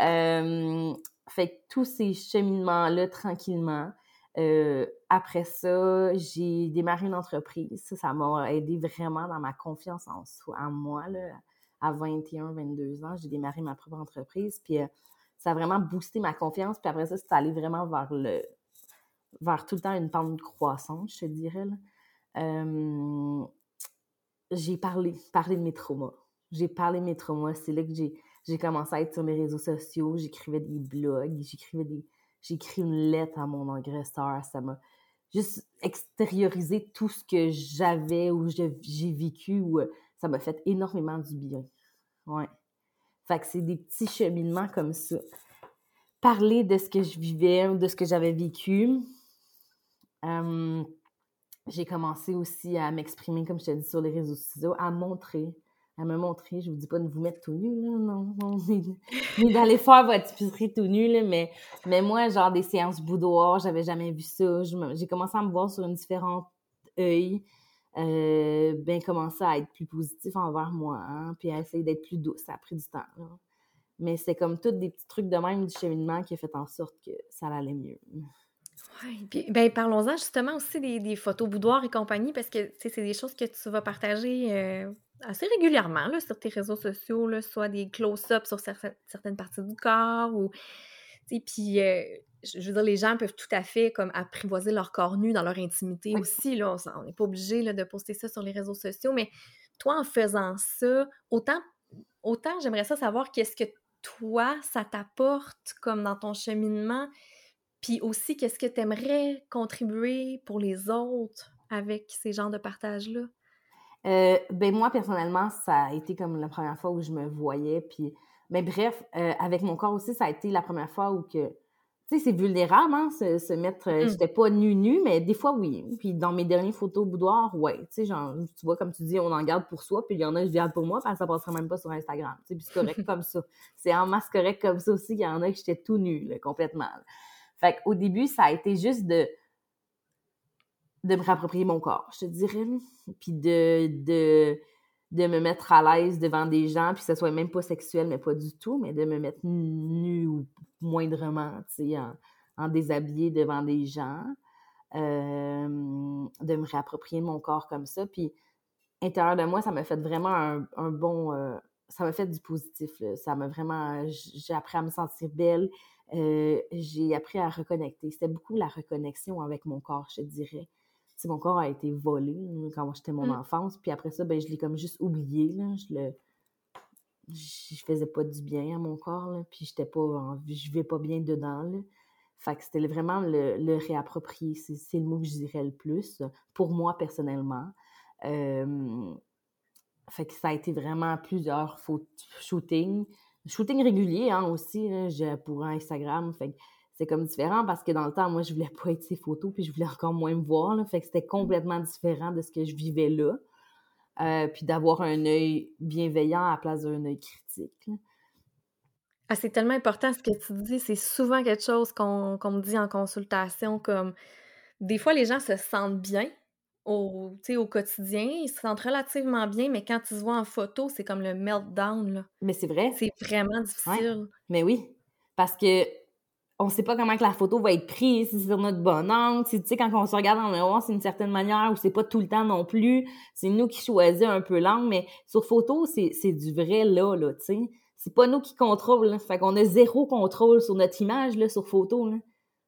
Euh, fait que tous ces cheminements-là, tranquillement, euh, après ça, j'ai démarré une entreprise. Ça, m'a aidé vraiment dans ma confiance en soi, en moi. Là. À 21, 22 ans, j'ai démarré ma propre entreprise. Puis euh, ça a vraiment boosté ma confiance. Puis après ça, c'est allé vraiment vers le vers tout le temps une pente croissante, je te dirais. J'ai parlé, parlé de mes traumas. J'ai parlé de mes traumas. C'est là que j'ai, j'ai commencé à être sur les réseaux sociaux. J'écrivais des blogs, j'écrivais des, j'ai écrit une lettre à mon agresseur. Ça m'a juste extériorisé tout ce que j'avais ou j'ai vécu ou euh, ça m'a fait énormément du bien. Ouais. Fait que c'est des petits cheminements comme ça. Parler de ce que je vivais ou de ce que j'avais vécu. j'ai commencé aussi à m'exprimer, comme je te dit, sur les réseaux sociaux, à montrer à me montrer. Je vous dis pas de vous mettre tout nu, là, non, non, *laughs* ni, d'aller faire votre épicerie tout nu, là, mais, mais moi, genre des séances boudoir, j'avais jamais vu ça. J'ai commencé à me voir sur une différente œil, euh, ben commencer à être plus positif envers moi, hein, puis à essayer d'être plus douce. Ça a pris du temps. Mais c'est comme tous des petits trucs de même du cheminement qui a fait en sorte que ça allait mieux. Oui, puis ben, parlons-en justement aussi des, des, photos boudoir et compagnie, parce que c'est des choses que tu vas partager euh, assez régulièrement là, sur tes réseaux sociaux, là, soit des close-ups sur certaines parties du corps ou. Puis, euh, je veux dire, les gens peuvent tout à fait comme apprivoiser leur corps nu dans leur intimité aussi. Là, on n'est pas obligé de poster ça sur les réseaux sociaux, mais toi, en faisant ça, autant, autant j'aimerais ça savoir qu'est-ce que toi, ça t'apporte comme dans ton cheminement, puis aussi qu'est-ce que tu aimerais contribuer pour les autres avec ces genres de partage-là. Euh, ben moi, personnellement, ça a été comme la première fois où je me voyais. Puis, mais ben, bref, euh, avec mon corps aussi, ça a été la première fois où que, tu sais, c'est vulnérable, hein, se, mettre, euh, mmh. j'étais pas nu-nu, mais des fois, oui. Puis dans mes dernières photos boudoir, ouais, tu sais, genre, tu vois, comme tu dis, on en garde pour soi, puis il y en a, je garde pour moi, parce que ça passerait même pas sur Instagram, tu sais, puis c'est correct *laughs* comme ça. C'est en masse correct comme ça aussi, qu'il y en a que j'étais tout nu, là, complètement. Fait qu'au début, ça a été juste de de me réapproprier mon corps, je te dirais. Puis de, de, de me mettre à l'aise devant des gens, puis que ce soit même pas sexuel, mais pas du tout, mais de me mettre nue ou moindrement, tu sais, en, en, déshabillé devant des gens. Euh, de me réapproprier mon corps comme ça. Puis, intérieur de moi, ça m'a fait vraiment un, un bon... Euh, ça m'a fait du positif. Ça m'a vraiment... J'ai appris à me sentir belle. Euh, j'ai appris à reconnecter. C'était beaucoup la reconnexion avec mon corps, je te dirais mon corps a été volé quand j'étais mon mmh. enfance. Puis après ça, ben, je l'ai comme juste oublié. Là. Je le. Je faisais pas du bien à mon corps, là, puis j'étais pas en... je vais pas bien dedans. Là. Fait que c'était vraiment le, le réapproprier. C'est le mot que je dirais le plus pour moi personnellement. fait que ça a été vraiment plusieurs shootings. Shooting régulier hein, aussi, là, pour Instagram. Fait que c'est comme différent parce que dans le temps, moi, je voulais pas être ces photos, puis je voulais encore moins me voir. Là, fait que c'était complètement différent de ce que je vivais là. Euh, puis d'avoir un œil bienveillant à la place d'un œil critique. Ah, c'est tellement important ce que tu dis. C'est souvent quelque chose qu'on me dit en consultation, comme des fois, les gens se sentent bien au, au quotidien, ils se sentent relativement bien, mais quand ils se voient en photo, c'est comme le meltdown, là. Mais c'est vrai. C'est vraiment difficile. Mais oui, parce que on sait pas comment que la photo va être prise, si c'est sur notre bon angle, tu sais, quand on se regarde dans le miroir, c'est une certaine manière, ou c'est pas tout le temps non plus, c'est nous qui choisissons un peu l'angle, mais sur photo, c'est du vrai là, là, tu sais. C'est pas nous qui contrôlons, fait qu'on a zéro contrôle sur notre image, là, sur photo, là.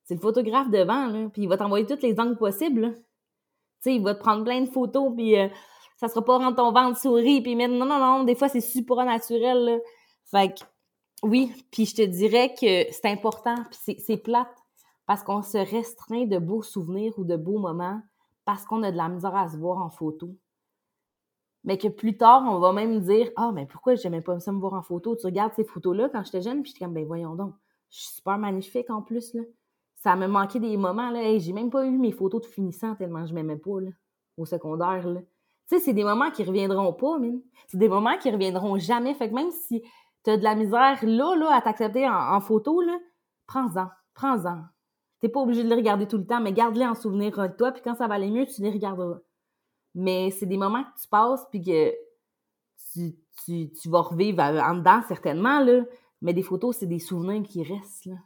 C'est le photographe devant, là, puis il va t'envoyer tous les angles possibles, Tu sais, il va te prendre plein de photos, puis euh, ça sera pas rendre ton ventre souris, puis mettre... Non, non, non, des fois, c'est super naturel, là. Fait que oui, puis je te dirais que c'est important, puis c'est plate, parce qu'on se restreint de beaux souvenirs ou de beaux moments parce qu'on a de la misère à se voir en photo. Mais que plus tard, on va même dire Ah, mais pourquoi j'aimais pas ça me voir en photo? Tu regardes ces photos-là quand j'étais jeune, puis j'étais comme Ben voyons donc, je suis super magnifique en plus. Là. Ça me manquait des moments. là. j'ai même pas eu mes photos de finissant tellement je m'aimais pas là, au secondaire. Là. Tu sais, c'est des moments qui reviendront pas, mine. C'est des moments qui reviendront jamais. Fait que même si t'as de la misère là, là, à t'accepter en, photo, là, prends-en, prends-en. T'es pas obligé de les regarder tout le temps, mais garde-les en souvenir de toi, puis quand ça va aller mieux, tu les regarderas. Mais c'est des moments que tu passes, puis que tu, tu, tu vas revivre en dedans, certainement, là. Mais des photos, c'est des souvenirs qui restent, là.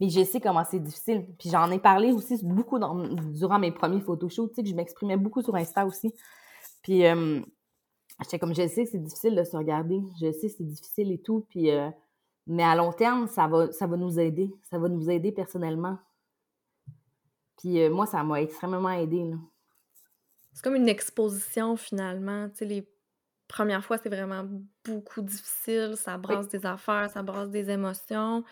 Mais je sais comment c'est difficile. Puis j'en ai parlé aussi beaucoup durant mes premiers photoshoots, tu sais, que je m'exprimais beaucoup sur Insta aussi. Puis euh, j'étais comme, je sais que c'est difficile de se regarder, je sais que c'est difficile et tout, puis, euh, mais à long terme, ça va, ça va nous aider, ça va nous aider personnellement. Puis euh, moi, ça m'a extrêmement aidé. C'est comme une exposition finalement, tu sais, les premières fois, c'est vraiment beaucoup difficile, ça brasse des affaires, ça brasse des émotions.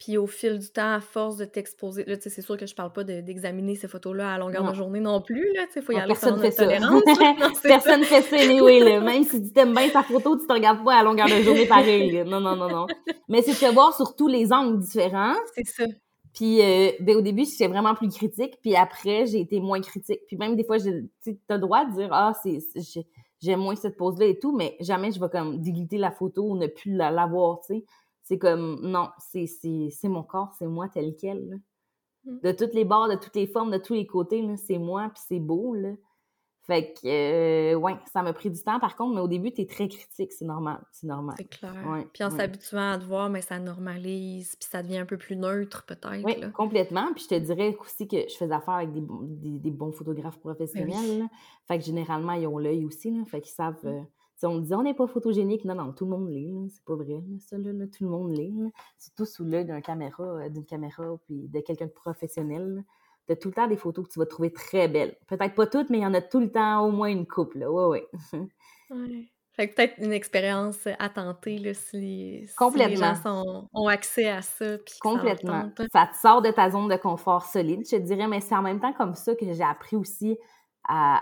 Puis au fil du temps, à force de t'exposer, là, tu sais, c'est sûr que je parle pas d'examiner ces photos-là à longueur de journée non plus, là, tu sais, faut y aller selon notre tolérance. *laughs* personne fait ça, anyway, là. Même si tu t'aimes bien ta photo, tu te regardes pas à longueur de journée pareil, Non, non, non, non. Mais c'est de te voir sur tous les angles différents. C'est ça. Puis euh, ben, au début, j'étais vraiment plus critique, puis après, j'ai été moins critique. Puis même des fois, tu as le droit de dire « Ah, c'est j'aime moins cette pose-là et tout », mais jamais je vais comme dégliter la photo ou ne plus la, voir, tu sais. C'est comme, non, c'est mon corps, c'est moi tel quel. Mm. De toutes les bords, de toutes les formes, de tous les côtés, c'est moi, puis c'est beau. Là. Fait que, euh, ouais, ça m'a pris du temps par contre, mais au début, tu es très critique, c'est normal. C'est normal. C'est clair. puis en s'habituant à te voir, mais ça normalise, puis ça devient un peu plus neutre peut-être. Oui, complètement. Puis je te dirais aussi que je fais affaire avec des, des, bons photographes ben professionnels. Fait que généralement, ils ont l'œil aussi. Là, fait qu'ils savent. Mm. Euh, on me dit on n'est pas photogénique. Non, non, tout le monde l'est. C'est pas vrai, ça, là, tout le monde l'est. Surtout sous l'œil d'une caméra, euh, d'une caméra puis de quelqu'un de professionnel. Tu as tout le temps des photos que tu vas trouver très belles. Peut-être pas toutes, mais il y en a tout le temps au moins une couple. Là. Ouais, ouais. *laughs* ouais. Fait que peut-être une expérience à tenter là, si, les gens ont accès à ça. Complètement. Ça, te sort de ta zone de confort solide, je te dirais, mais c'est en même temps comme ça que j'ai appris aussi à,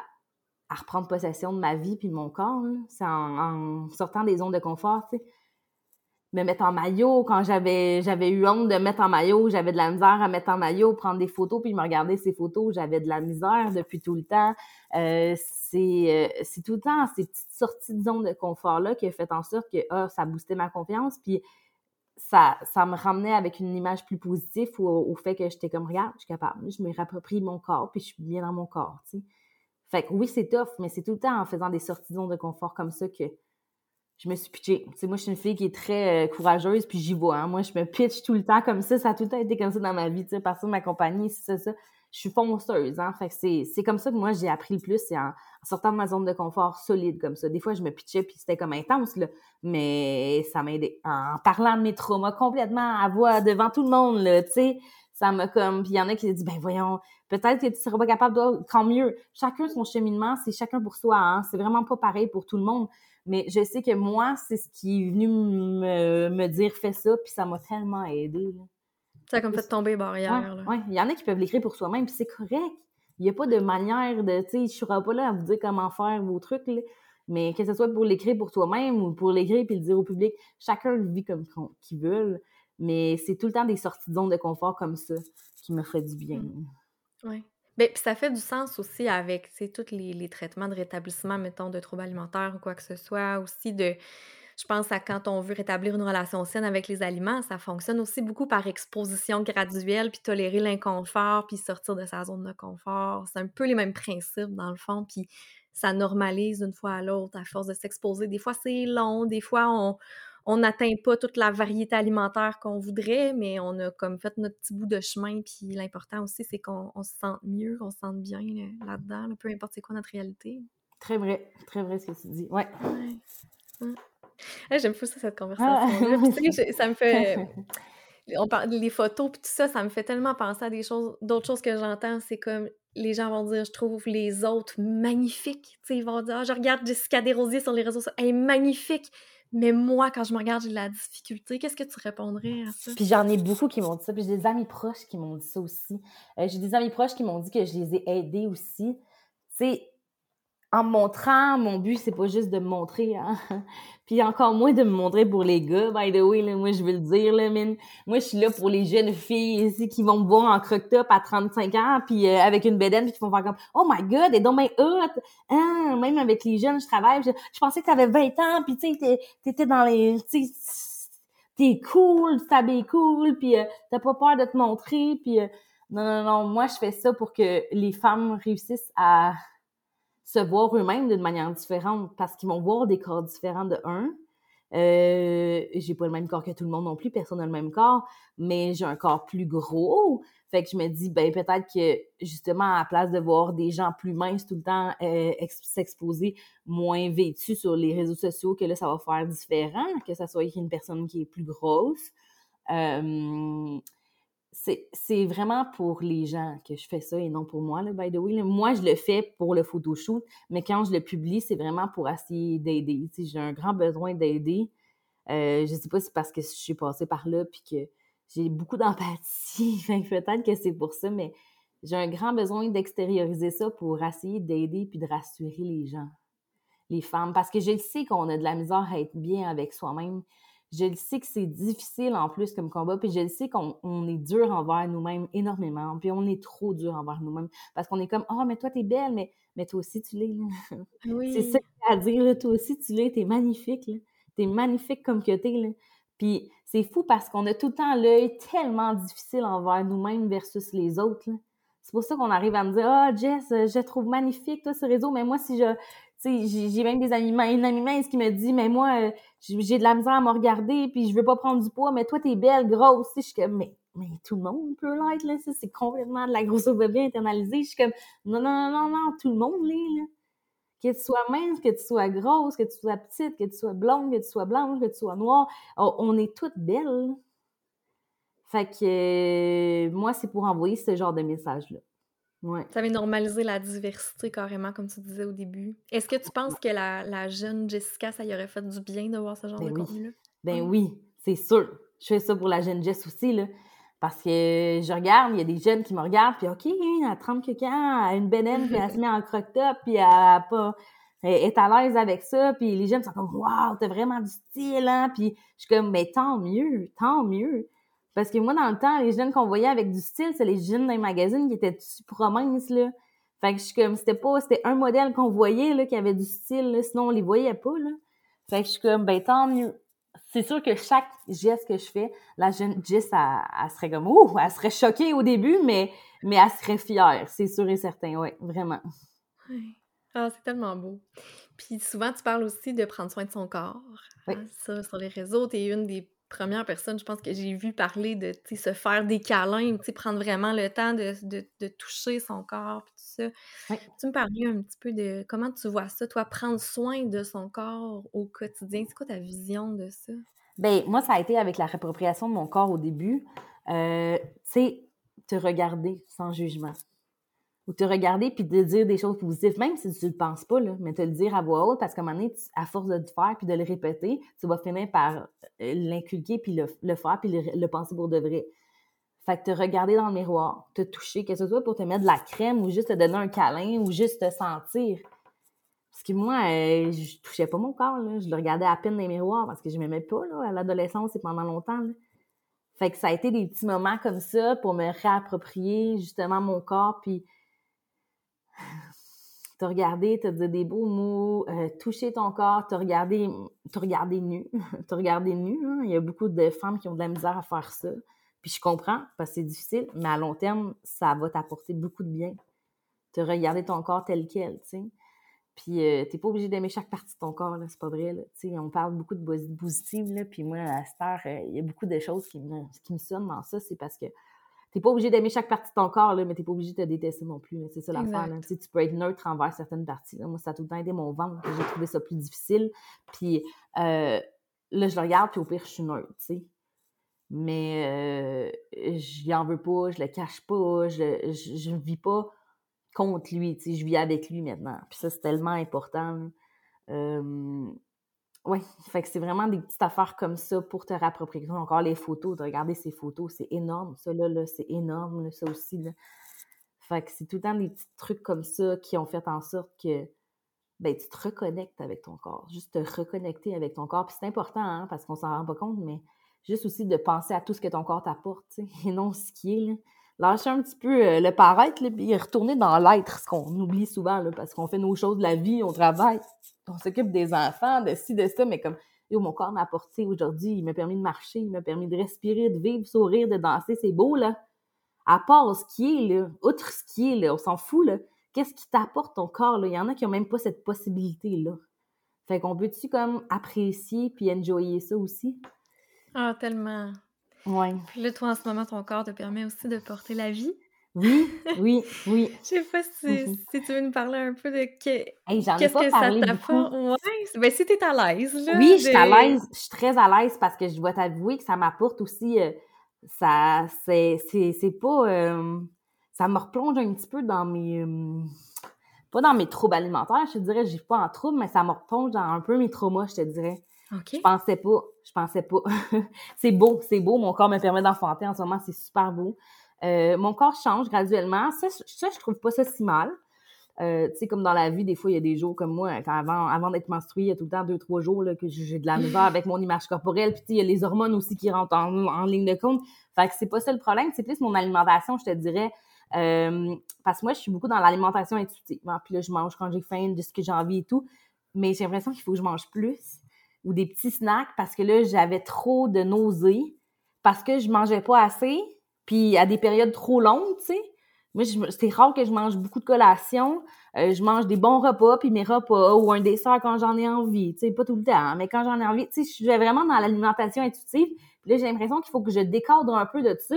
à reprendre possession de ma vie puis de mon corps. C'est en, sortant des zones de confort, tu sais. Me mettre en maillot, quand j'avais j'avais eu honte de mettre en maillot, j'avais de la misère à mettre en maillot, prendre des photos puis me regarder ces photos, j'avais de la misère depuis tout le temps. Euh, c'est euh, c'est tout le temps ces petites sorties de zone de confort-là qui a fait en sorte que ah, ça boostait ma confiance puis ça, ça me ramenait avec une image plus positive au, au fait que j'étais comme regarde, je suis capable, je me réapproprie mon corps puis je suis bien dans mon corps, tu sais. Fait que oui, c'est tough, mais c'est tout le temps en faisant des sorties de confort comme ça que je me suis pitchée. Tu sais, moi, je suis une fille qui est très euh, courageuse, puis j'y vais. Hein. Moi, je me pitch tout le temps comme ça. Ça a tout le temps été comme ça dans ma vie. Tu sais, personne ma compagnie, c'est ça, ça. Je suis fonceuse, hein. Fait que c'est comme ça que moi, j'ai appris le plus, c'est en, sortant de ma zone de confort solide comme ça. Des fois, je me pitchais, puis c'était comme intense, là. Mais ça m'a aidé. En parlant de mes traumas complètement à voix devant tout le monde, là, tu sais ça m'a comme puis il y en a qui disent ben voyons peut-être que tu seras pas capable de tant mieux. Chacun son cheminement c'est chacun pour soi hein? c'est vraiment pas pareil pour tout le monde. Mais je sais que moi c'est ce qui est venu me, me dire fais ça puis ça m'a tellement aidé ça a comme fait tomber barrière ouais, il y en a qui peuvent l'écrire pour soi-même puis c'est correct. Il n'y a pas de manière de tu sais je serai pas là à vous dire comment faire vos trucs là. mais que ce soit pour l'écrire pour toi-même ou pour l'écrire puis le dire au public chacun le vit comme qu'il veut mais c'est tout le temps des sorties de de confort comme ça qui me ferait du bien. Mmh. Oui. Bien, puis ça fait du sens aussi avec tous les, les, traitements de rétablissement, mettons, de troubles alimentaires ou quoi que ce soit, aussi de je pense à quand on veut rétablir une relation saine avec les aliments, ça fonctionne aussi beaucoup par exposition graduelle, puis tolérer l'inconfort, puis sortir de sa zone de confort. C'est un peu les mêmes principes, dans le fond, puis ça normalise d'une fois à l'autre à force de s'exposer. Des fois, c'est long, des fois, on on n'atteint pas toute la variété alimentaire qu'on voudrait, mais on a comme fait notre petit bout de chemin. Puis l'important aussi, c'est qu'on se sente mieux, qu'on se sente bien là-dedans, peu importe c'est quoi notre réalité. Très vrai, très vrai ce que tu dis. Ouais. J'aime fou ça, cette conversation. ça me fait. *laughs* On parle des photos puis tout ça, ça me fait tellement penser à des choses, d'autres choses que j'entends. C'est comme les gens vont dire, je trouve les autres magnifiques. ils vont dire, ah, je regarde Jessica Desrosiers sur les réseaux sociaux, elle est magnifique. Mais moi, quand je me regarde, j'ai de la difficulté. Qu'est-ce que tu répondrais à ça? Puis j'en ai beaucoup qui m'ont dit ça. Puis j'ai des amis proches qui m'ont dit ça aussi. Euh, j'ai des amis proches qui m'ont dit que je les ai aidés aussi. Tu en montrant, mon but, c'est pas juste de me montrer, hein. *laughs* puis encore moins de me montrer pour les gars, by the way, là, moi, je veux le dire, là, Moi, je suis là pour les jeunes filles ici qui vont me voir en croque-top à 35 ans, puis euh, avec une bedaine, puis qui vont faire comme « Oh my God, et donc my hot! Hein? Même avec les jeunes, je travaille, je, pensais que t'avais 20 ans, puis tu sais, t'étais dans les... T'es cool, t'habilles cool, puis euh, t'as pas peur de te montrer, puis... Euh, non, non, non, moi, je fais ça pour que les femmes réussissent à se voir eux-mêmes d'une manière différente parce qu'ils vont voir des corps différents de un. Euh, j'ai pas le même corps que tout le monde non plus, personne n'a le même corps, mais j'ai un corps plus gros. Fait que je me dis, ben peut-être que justement, à la place de voir des gens plus minces tout le temps euh, s'exposer moins vêtus sur les réseaux sociaux, que là, ça va faire différent, que ça soit une personne qui est plus grosse. Euh, c'est vraiment pour les gens que je fais ça et non pour moi, là, by the way. Moi, je le fais pour le photoshoot, mais quand je le publie, c'est vraiment pour essayer d'aider. J'ai un grand besoin d'aider. Euh, je sais pas si c'est parce que je suis passée par là puis que j'ai beaucoup d'empathie. *laughs* Peut-être que c'est pour ça, mais j'ai un grand besoin d'extérioriser ça pour essayer d'aider puis de rassurer les gens, les femmes. Parce que je sais qu'on a de la misère à être bien avec soi-même je le sais que c'est difficile en plus comme combat, puis je le sais qu'on est dur envers nous-mêmes énormément, puis on est trop dur envers nous-mêmes, parce qu'on est comme « oh, mais toi, t'es belle, mais, mais toi aussi, tu l'es. *laughs* Oui. c'est ça à dire, là, toi aussi, tu l'es, t'es magnifique, là. t'es magnifique comme que t'es. Là. Puis c'est fou parce qu'on a tout le temps l'œil tellement difficile envers nous-mêmes versus les autres. C'est pour ça qu'on arrive à me dire Ah, oh, Jess, je trouve magnifique, toi, ce réseau, mais moi, si je, j'ai même des amis, une amie mince qui me dit, mais moi, euh, j'ai de la misère à me regarder, puis je veux pas prendre du poids, mais toi, t'es belle, grosse. Je suis comme, mais, mais tout le monde peut l'être, là. C'est complètement de la grossophobie internalisée. Je suis comme, non, non, non, non, tout le monde là. Que tu sois mince, que tu sois grosse, que tu sois petite, que tu sois blonde, que tu sois blanche, que tu sois noire, on est toutes belles. Fait que moi, c'est pour envoyer ce genre de message-là. Ça avait normalisé la diversité carrément, comme tu disais au début. Est-ce que tu penses que la, jeune Jessica, ça y aurait fait du bien de voir ce genre ben de contenu-là? Ben oui, c'est sûr. Je fais ça pour la jeune Jess aussi, là. Parce que je regarde, il y a des jeunes qui me regardent, puis OK, elle a 30 quelqu'un, elle a une bédaine, puis elle se *laughs* met en croque-top, puis elle, pas, est à l'aise avec ça, puis les jeunes sont comme « Wow, t'as vraiment du style, hein? » Puis je suis comme « Mais tant mieux, tant mieux. » Parce que moi, dans le temps, les jeunes qu'on voyait avec du style, c'est les jeunes d'un magazine qui étaient super minces, là. Fait que je suis comme, c'était pas, c'était un modèle qu'on voyait, là, qui avait du style, là, sinon on les voyait pas, là. Fait que je suis comme, ben, tant mieux. C'est sûr que chaque geste que je fais, la jeune Jess, elle, serait comme, ouh, elle serait choquée au début, mais, mais elle serait fière, c'est sûr et certain, ouais, vraiment. Ah, c'est tellement beau. Puis souvent, tu parles aussi de prendre soin de son corps. Oui. Hein, ça, sur les réseaux, tu es une des première personne, je pense que j'ai vu parler de se faire des câlins, prendre vraiment le temps de, de, toucher son corps, tout ça. Tu me parlais un petit peu de comment tu vois ça, toi, prendre soin de son corps au quotidien. C'est quoi ta vision de ça? Ben moi, ça a été avec la réappropriation de mon corps au début. Euh, tu sais, te regarder sans jugement ou te regarder puis te dire des choses positives, même si tu le penses pas, là, mais te le dire à voix haute, parce qu'à un moment donné, à force de le faire puis de le répéter, tu vas finir par euh, l'inculquer puis le, faire puis le, penser pour de vrai. Fait que te regarder dans le miroir, te toucher, que ce soit pour te mettre de la crème ou juste te donner un câlin ou juste te sentir. Parce que moi, euh, je touchais pas mon corps, là. je le regardais à peine dans les miroirs parce que je m'aimais pas là, à l'adolescence et pendant longtemps. Fait que ça a été des petits moments comme ça pour me réapproprier justement mon corps puis te regarder, te dire des beaux mots, euh, toucher ton corps, te regarder, te regarder nu, *laughs* te regarder nu. Hein. Il y a beaucoup de femmes qui ont de la misère à faire ça. Puis je comprends, parce que c'est difficile, mais à long terme, ça va t'apporter beaucoup de bien. Te regarder ton corps tel quel, tu sais. Puis euh, t'es pas obligé d'aimer chaque partie de ton corps, c'est pas vrai, là. On parle beaucoup de positive, là, puis moi, à cette euh, il y a beaucoup de choses qui me, qui me sonnent dans ça, c'est parce que t'es pas obligé d'aimer chaque partie de ton corps, là, mais t'es pas obligé de te détester non plus. C'est ça l'affaire. Tu, sais, tu peux être neutre envers certaines parties. Moi, ça a tout le temps été mon ventre. J'ai trouvé ça plus difficile. Puis euh, là, je le regarde, puis au pire, je suis neutre, tu sais. Mais euh, j'y en veux pas, je le cache pas, je, je, vis pas contre lui, tu sais, je vis avec lui maintenant. Puis ça, c'est tellement important. Euh, oui, fait que c'est vraiment des petites affaires comme ça pour te rapproprier. Encore les photos, de regarder ces photos, c'est énorme. Ça, là, là c'est énorme, ça aussi. Là. Fait que c'est tout le temps des petits trucs comme ça qui ont fait en sorte que ben, tu te reconnectes avec ton corps. Juste te reconnecter avec ton corps. Puis c'est important, hein, parce qu'on s'en rend pas compte, mais juste aussi de penser à tout ce que ton corps t'apporte, *laughs* et non ce qui est. Là. Lâcher un petit peu euh, le paraître, là, puis retourner dans l'être, ce qu'on oublie souvent, là, parce qu'on fait nos choses de la vie, on travaille, on s'occupe des enfants, de ci, de ça, mais comme, mon corps m'a apporté aujourd'hui, il m'a permis de marcher, il m'a permis de respirer, de vivre, sourire, de danser, c'est beau, là. À part ce qui est, là, outre ce qui est, là, on s'en fout, là. Qu'est-ce qui t'apporte ton corps, là? Il y en a qui ont même pas cette possibilité-là. Fait qu'on peut-tu comme apprécier puis enjoyer ça aussi? Ah, tellement. Ouais. Puis là, toi, en ce moment, ton corps te permet aussi de porter la vie. Oui, *laughs* oui, oui. Je sais pas si, mm-hmm. si, tu veux nous parler un peu de qu'est-ce que ça t'apporte. Ouais, ben si t'es à l'aise, là. Oui, je suis à l'aise. Je suis très à l'aise parce que je dois t'avouer que ça m'apporte aussi... Euh, ça, c'est, c'est, pas... Euh, ça me replonge un petit peu dans mes... Euh, pas dans mes troubles alimentaires, je te dirais, j'ai pas en trouble, mais ça me replonge dans un peu mes traumas, je te dirais. Je pensais pas, je pensais pas. *laughs* c'est beau, c'est beau, mon corps me permet d'enfanter en ce moment, c'est super beau. Euh, mon corps change graduellement. Ça, ça, je trouve pas ça si mal. Euh, tu sais, comme dans la vie, des fois, il y a des jours comme moi, avant, avant d'être menstruée, il y a tout le temps deux, trois jours là, que j'ai de la misère avec mon image corporelle. Puis, il y a les hormones aussi qui rentrent en, ligne de compte. Fait que c'est pas ça le problème, c'est plus mon alimentation, je te dirais. Euh, parce que moi, je suis beaucoup dans l'alimentation intuitive. Puis là, je mange quand j'ai faim, de ce que j'ai envie et tout. Mais j'ai l'impression qu'il faut que je mange plus ou des petits snacks parce que là, j'avais trop de nausées parce que je mangeais pas assez puis à des périodes trop longues, tu sais. Moi, c'est rare que je mange beaucoup de collations. Euh, je mange des bons repas, puis mes repas, ou un dessert quand j'en ai envie. Tu sais, pas tout le temps, hein, mais quand j'en ai envie, tu sais, je suis vraiment dans l'alimentation intuitive. Puis là, j'ai l'impression qu'il faut que je décadre un peu de ça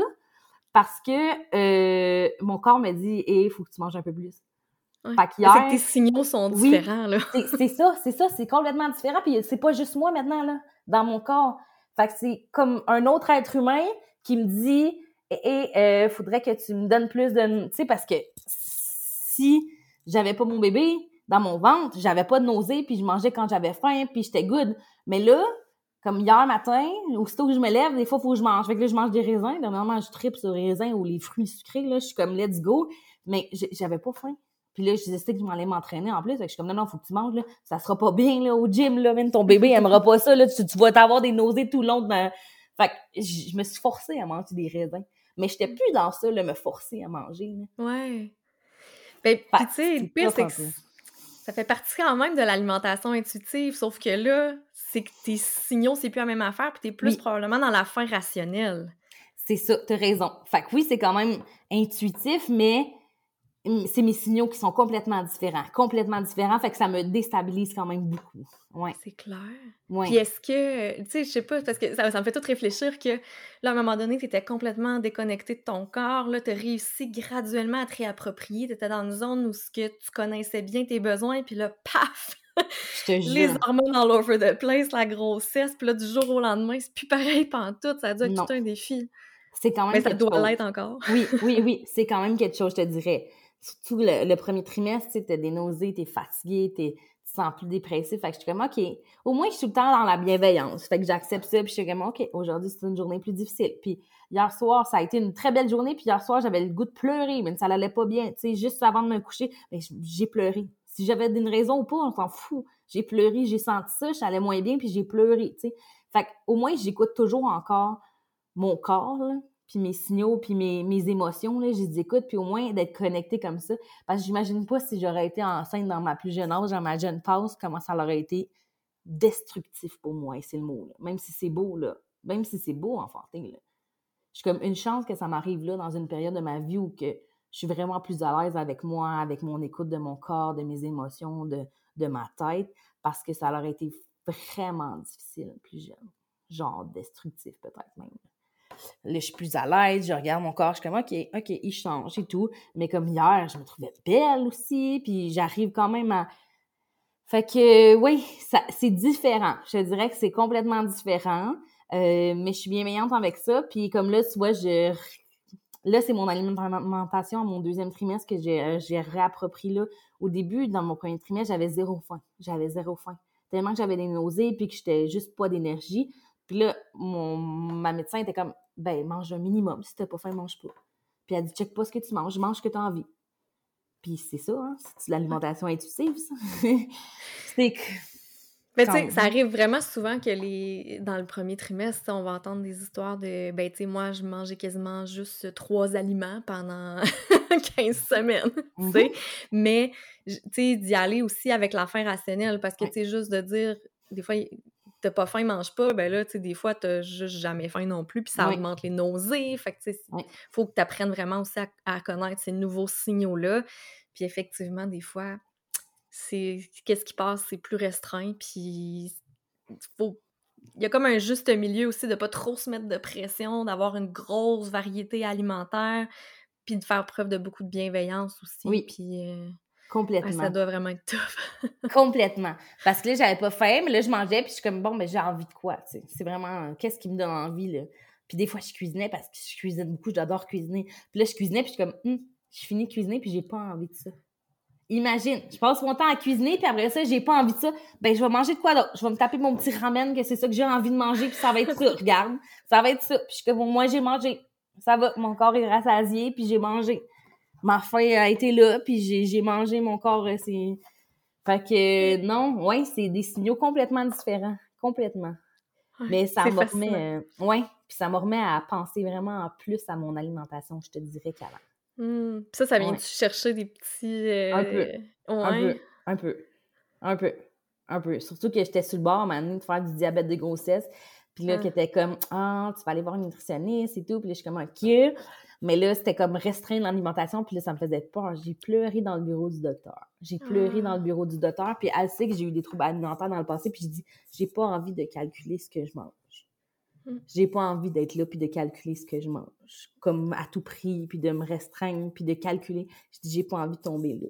parce que euh, mon corps me dit, il faut que tu manges un peu plus. Ouais. Fait que tes signaux sont différents, là. c'est ça, c'est ça, c'est complètement différent. Puis c'est pas juste moi maintenant, là, dans mon corps. Fait que c'est comme un autre être humain qui me dit et il euh, faudrait que tu me donnes plus de... Tu sais, parce que si j'avais pas mon bébé dans mon ventre, j'avais pas de nausée, puis je mangeais quand j'avais faim, puis j'étais good. Mais là, comme hier matin, aussitôt que je me lève, des fois, il faut que je mange. Fait que là, je mange des raisins. Normalement, je tripe sur les raisins ou les fruits sucrés. Là, je suis comme let's go. Mais j'avais pas faim. Puis là, je disais que je m'allais m'entraîner en plus. Fait que je suis comme non, non, faut que tu manges. Là. Ça sera pas bien là, au gym. Là, même ton bébé aimera pas ça. Là. Tu, vas t'avoir des nausées tout le long de ma... Fait que je me suis forcée à manger des raisins. Mais j'étais plus dans ça, là, me forcer à manger. Ouais. Ben, tu sais, le pire, c'est que ça fait partie quand même de l'alimentation intuitive, sauf que là, c'est que tes signaux, c'est plus la même affaire, puis t'es plus probablement dans la faim rationnelle. C'est ça, t'as raison. Fait que oui, c'est quand même intuitif, mais c'est mes signaux qui sont complètement différents, complètement différents, fait que ça me déstabilise quand même beaucoup. Ouais. C'est clair. Ouais. Puis est-ce que, tu sais, je sais pas, parce que ça, me fait tout réfléchir que, là, à un moment donné, tu étais complètement déconnecté de ton corps, là, tu as réussi graduellement à te réapproprier, tu étais dans une zone où ce que tu connaissais bien tes besoins, puis là, paf! Les hormones all over the place, la grossesse, puis là, du jour au lendemain, c'est plus pareil tout, ça a dû être tout un défi. C'est quand même Mais ça doit l'être encore. oui, oui, oui, c'est quand même quelque chose, je te dirais surtout le, premier trimestre, tu as des nausées, t'es fatigué, t'es, tu te sens plus dépressif. Fait que je suis comme, OK, au moins, je suis tout le temps dans la bienveillance. Fait que j'accepte ça, puis je suis comme, OK, aujourd'hui, c'est une journée plus difficile. Puis hier soir, ça a été une très belle journée, puis hier soir, j'avais le goût de pleurer, mais ça n'allait pas bien. Tu sais, juste avant de me coucher, mais j'ai pleuré. Si j'avais une raison ou pas, on s'en fout. J'ai pleuré, j'ai senti ça, j'allais moins bien, puis j'ai pleuré, tu sais. Fait que, au moins, j'écoute toujours encore mon corps, là, puis mes signaux, puis mes, mes émotions, là, je les écoute, puis au moins d'être connecté comme ça. Parce que j'imagine pas si j'aurais été enceinte dans ma plus jeune âge, dans ma jeune phase, comment ça aurait été destructif pour moi, c'est le mot. Même si c'est beau, là. Même si c'est beau, enfanter, là. Je suis comme une chance que ça m'arrive là, dans une période de ma vie où que je suis vraiment plus à l'aise avec moi, avec mon écoute de mon corps, de mes émotions, de, de ma tête, parce que ça aurait été vraiment difficile plus jeune. Genre destructif peut-être même. Là, je suis plus à l'aise, je regarde mon corps, je suis comme, OK, OK, il change et tout. Mais comme hier, je me trouvais belle aussi, puis j'arrive quand même à... Fait que, oui, c'est différent. Je te dirais que c'est complètement différent, euh, mais je suis bienveillante avec ça. Puis comme là, tu vois, je... Là, c'est mon alimentation mon deuxième trimestre que j'ai réapproprié là. Au début, dans mon premier trimestre, j'avais zéro faim. J'avais zéro faim. Tellement que j'avais des nausées, puis que j'étais juste pas d'énergie. Puis là, mon, ma médecin était comme, ben, mange un minimum. Si t'as pas faim, mange pas. Puis elle dit, check pas ce que tu manges, mange ce que tu as envie. Puis c'est ça, hein? C'est l'alimentation intuitive, ça? *laughs* c'est que. Mais tu sais, ça arrive vraiment souvent que les dans le premier trimestre, on va entendre des histoires de ben tu sais moi je mangeais quasiment juste trois aliments pendant *laughs* 15 semaines, *laughs* tu sais. Mm-hmm. Mais tu sais d'y aller aussi avec la faim rationnelle parce que tu sais juste de dire des fois t'as pas faim, mange pas, ben là, tu sais, des fois, t'as juste jamais faim non plus, puis ça augmente les nausées. Fait que, tu sais, faut que tu apprennes vraiment aussi à, connaître ces nouveaux signaux-là. Puis effectivement, des fois, c'est qu'est-ce qui passe, c'est plus restreint, puis faut il y a comme un juste milieu aussi de pas trop se mettre de pression, d'avoir une grosse variété alimentaire, puis de faire preuve de beaucoup de bienveillance aussi. Oui. Puis, euh, Complètement. ça doit vraiment être tough. *laughs* Complètement. Parce que là, j'avais pas faim, mais là, je mangeais, puis je suis comme, bon, mais j'ai envie de quoi, tu sais? C'est vraiment, qu'est-ce qui me donne envie, là? Puis des fois, je cuisinais parce que je cuisine beaucoup, j'adore cuisiner. Puis là, je cuisinais, puis je suis comme, hum, je finis de cuisiner, puis j'ai pas envie de ça. Imagine, je passe mon temps à cuisiner, puis après ça, j'ai pas envie de ça. Ben, je vais manger de quoi d'autre? Je vais me taper mon petit ramen, que c'est ça que j'ai envie de manger, puis ça va être ça. *laughs* Regarde, ça va être ça. Puis je suis comme, moi, j'ai mangé. Ça va, mon corps est rassasié, puis j'ai mangé ma faim a été là, puis j'ai mangé mon corps. Euh, c'est... Fait que non, ouais, c'est des signaux complètement différents. Complètement. Mais ça me remet. Euh, ouais, puis ça me remet à penser vraiment plus à mon alimentation, je te dirais qu'avant. Mmh. Ça, ça vient-tu chercher des petits. Euh, un peu. Un peu. Un peu. Un peu. Un peu. Surtout que j'étais sur le bord, maintenant, de faire du diabète de grossesse. Puis là, ah. qui était comme, ah, tu vas aller voir une nutritionniste et tout. Puis là, je suis comme, OK. Mais là, c'était comme restreindre l'alimentation, puis là, ça me faisait peur. J'ai pleuré dans le bureau du docteur. J'ai pleuré dans le ah. bureau du docteur, puis elle sait que j'ai eu des troubles alimentaires dans le passé, puis je dis, j'ai pas envie de calculer ce que je mange. Hmm. J'ai pas envie d'être là puis de calculer ce que je mange, comme à tout prix, puis de me restreindre, puis de calculer. Je dis, j'ai pas envie de tomber là.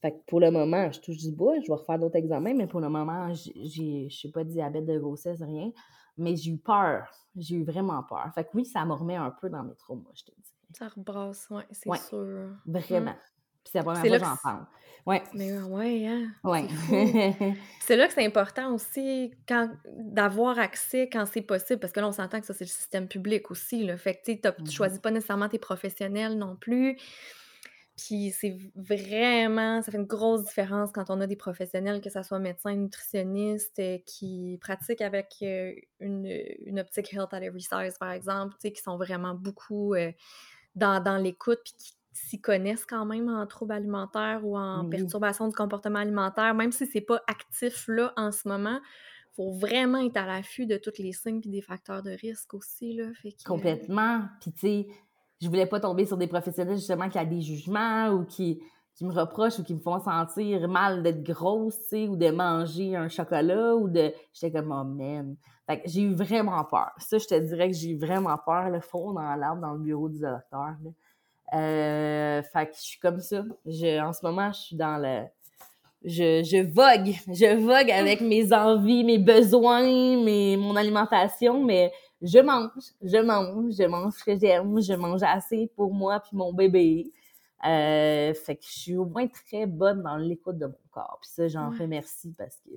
Fait que pour le moment, je touche du bois, je vais refaire d'autres examens, mais pour le moment, j'ai, je sais pas, diabète de grossesse, rien. Mais j'ai eu peur. J'ai eu vraiment peur. Fait que oui, ça me remet un peu dans mes traumas, je te dis. Ça rebrasse, oui, c'est sûr. Vraiment. Puis c'est la première fois que j'en parle. Ouais. Mais ouais, hein? Ouais. *laughs* C'est là que c'est important aussi quand d'avoir accès quand c'est possible, parce que là, on s'entend que ça, c'est le système public aussi. Là. Fait que tu ne mmh choisis pas nécessairement tes professionnels non plus. Puis c'est vraiment, ça fait une grosse différence quand on a des professionnels, que ce soit médecins, nutritionnistes, euh, qui pratiquent avec euh, une, une, optique Health at Every Size, par exemple, qui sont vraiment beaucoup euh, dans, dans l'écoute, puis qui s'y connaissent quand même en troubles alimentaires ou en perturbation du comportement alimentaire, même si c'est pas actif là en ce moment. faut vraiment être à l'affût de tous les signes et des facteurs de risque aussi. Là, fait Complètement. Puis tu sais, je voulais pas tomber sur des professionnels justement qui ont des jugements ou qui, qui me reprochent ou qui me font sentir mal d'être grosse, tu sais, ou de manger un chocolat ou de... J'étais comme, oh man. Fait que j'ai eu vraiment peur. Ça, je te dirais que j'ai eu vraiment peur, le fond dans l'arbre, dans le bureau du docteur. Euh, fait que je suis comme ça. Je, en ce moment, je suis dans le... Je, je vogue. Je vogue avec mes envies, mes besoins, mes, mon alimentation, mais je mange, je mange, je mange ce que j'aime, je mange assez pour moi puis mon bébé. Euh, fait que je suis au moins très bonne dans l'écoute de mon corps. Puis ça, j'en remercie parce que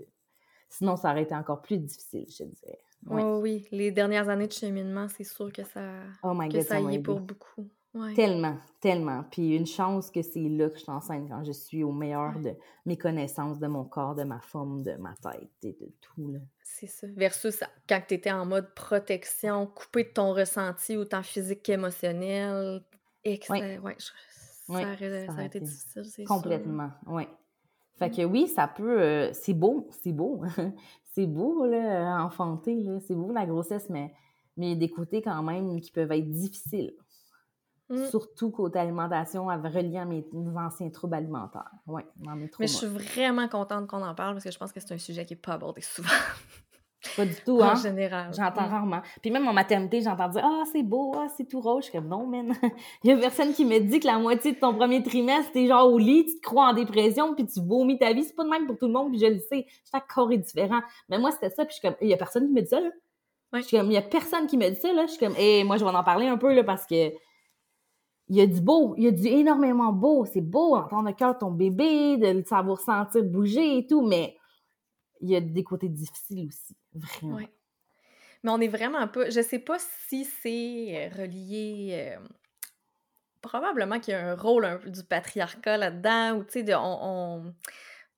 sinon, ça aurait été encore plus difficile, je dirais. Oh oui, les dernières années de cheminement, c'est sûr que ça, oh que ça y est pour beaucoup. Tellement, tellement. Puis une chance que c'est là que je t'enseigne quand je suis au meilleur de mes connaissances de mon corps, de ma forme, de ma tête et de tout. C'est ça. Versus quand tu étais en mode protection, coupé de ton ressenti autant physique qu'émotionnel. Ouais. ouais ça, aurait, été difficile, c'est Complètement, oui. Fait mmh. que oui, ça peut. Euh, c'est beau, c'est beau. *laughs* c'est beau, là, enfanter, là. C'est beau la grossesse, mais, mais des côtés quand même qui peuvent être difficiles. Mmh. Surtout côté alimentation, reliant mes, mes anciens troubles alimentaires. Oui, Mais je suis vraiment contente qu'on en parle parce que je pense que c'est un sujet qui n'est pas abordé souvent. *laughs* Pas du tout, hein? En général. J'entends mmh. rarement. Puis même en maternité, j'entends dire Ah, c'est beau, ah, c'est tout rose. Je suis comme non, man. *laughs* Il y a personne qui me dit que la moitié de ton premier trimestre, t'es genre au lit, tu te crois en dépression, puis tu vomis ta vie. C'est pas de même pour tout le monde, puis je le sais. Chaque corps est différent. Mais moi, c'était ça, puis je suis comme Il y a personne qui me dit ça, là. Je suis comme Il y a personne qui me dit ça, là. Je suis comme Hé, moi, je vais en parler un peu, là, parce que il y a du beau, il y a du énormément beau. C'est beau d'entendre le cœur de ton bébé, de savoir sentir bouger et tout, mais il y a des côtés difficiles aussi, vraiment. Mais on est vraiment pas. Je sais pas si c'est euh, relié. Euh, probablement qu'il y a un rôle un peu du patriarcat là-dedans, ou tu sais, on,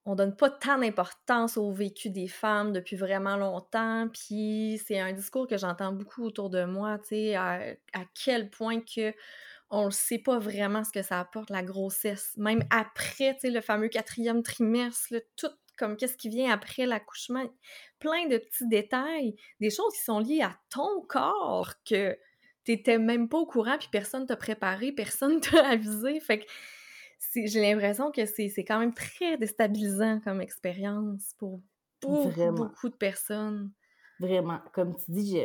on, donne pas tant d'importance au vécu des femmes depuis vraiment longtemps. Puis c'est un discours que j'entends beaucoup autour de moi, tu sais, à, à quel point que on ne sait pas vraiment ce que ça apporte, la grossesse. Même après, tu sais, le fameux quatrième trimestre, tout comme qu'est-ce qui vient après l'accouchement, plein de petits détails, des choses qui sont liées à ton corps que t'étais même pas au courant, puis personne t'a préparé, personne *laughs* t'a avisé. Fait que j'ai l'impression que c'est quand même très déstabilisant comme expérience pour beaucoup, de personnes. Vraiment. Comme tu dis,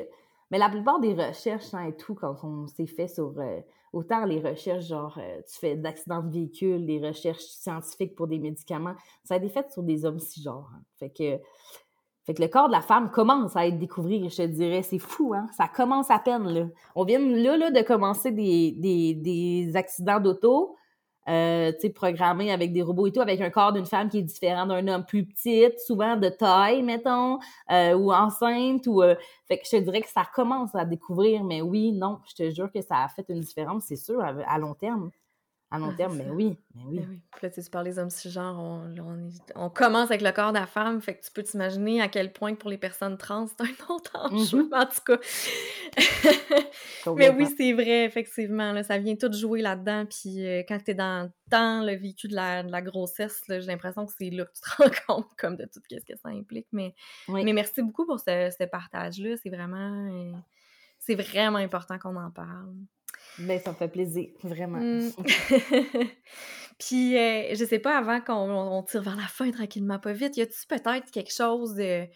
mais la plupart des recherches hein, et tout, quand on s'est fait sur euh, autant les recherches, genre, euh, tu fais d'accidents de véhicule, les recherches scientifiques pour des médicaments, ça a été fait sur des hommes cisgenres. Hein. Fait que, fait que le corps de la femme commence à être découvert, je te dirais. C'est fou, hein? Ça commence à peine, là. On vient là, là de commencer des, des, des accidents d'auto euh, programmé avec des robots et tout, avec un corps d'une femme qui est différent d'un homme plus petite, souvent de taille, mettons, euh, ou enceinte, ou... Euh, fait que je te dirais que ça commence à découvrir, mais oui, non, je te jure que ça a fait une différence, c'est sûr, à long terme. À long terme, mais oui, mais oui. oui. Puis là, tu parles des hommes cisgenres, on, on, commence avec le corps de la femme, fait que tu peux t'imaginer à quel point pour les personnes trans, c'est un *laughs* autre enjeu, mm-hmm. en tout cas. *laughs* mais oui, c'est vrai, effectivement, là, ça vient tout jouer là-dedans, puis euh, quand tu es dans, le vécu de la, de la grossesse, j'ai l'impression que c'est là que tu te *laughs* rends compte comme de tout ce que ça implique. Mais, mais merci beaucoup pour ce, ce partage-là, c'est vraiment, euh, c'est vraiment important qu'on en parle. Mais ça me fait plaisir, vraiment. Mmh. *laughs* *laughs* Puis, euh, je sais pas, avant qu'on tire vers la fin tranquillement, pas vite, y a-tu peut-être quelque chose de.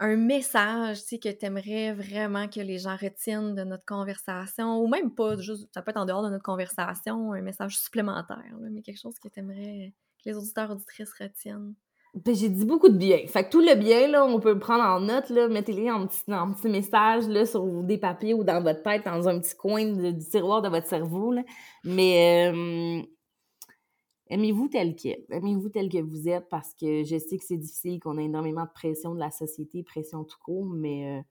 un message, tu sais, que tu aimerais vraiment que les gens retiennent de notre conversation, ou même pas, juste, ça peut être en dehors de notre conversation, un message supplémentaire, mais quelque chose que tu aimerais que les auditeurs auditrices retiennent? Ben, j'ai dit beaucoup de bien. Fait que tout le bien, là, on peut le prendre en note, là, mettez-les en petit, en petit message, là, sur des papiers ou dans votre tête, dans un petit coin du tiroir de votre cerveau, là. Mais, euh, aimez-vous tel quel. Aimez-vous tel que vous êtes parce que je sais que c'est difficile, qu'on a énormément de pression de la société, pression tout court, mais euh,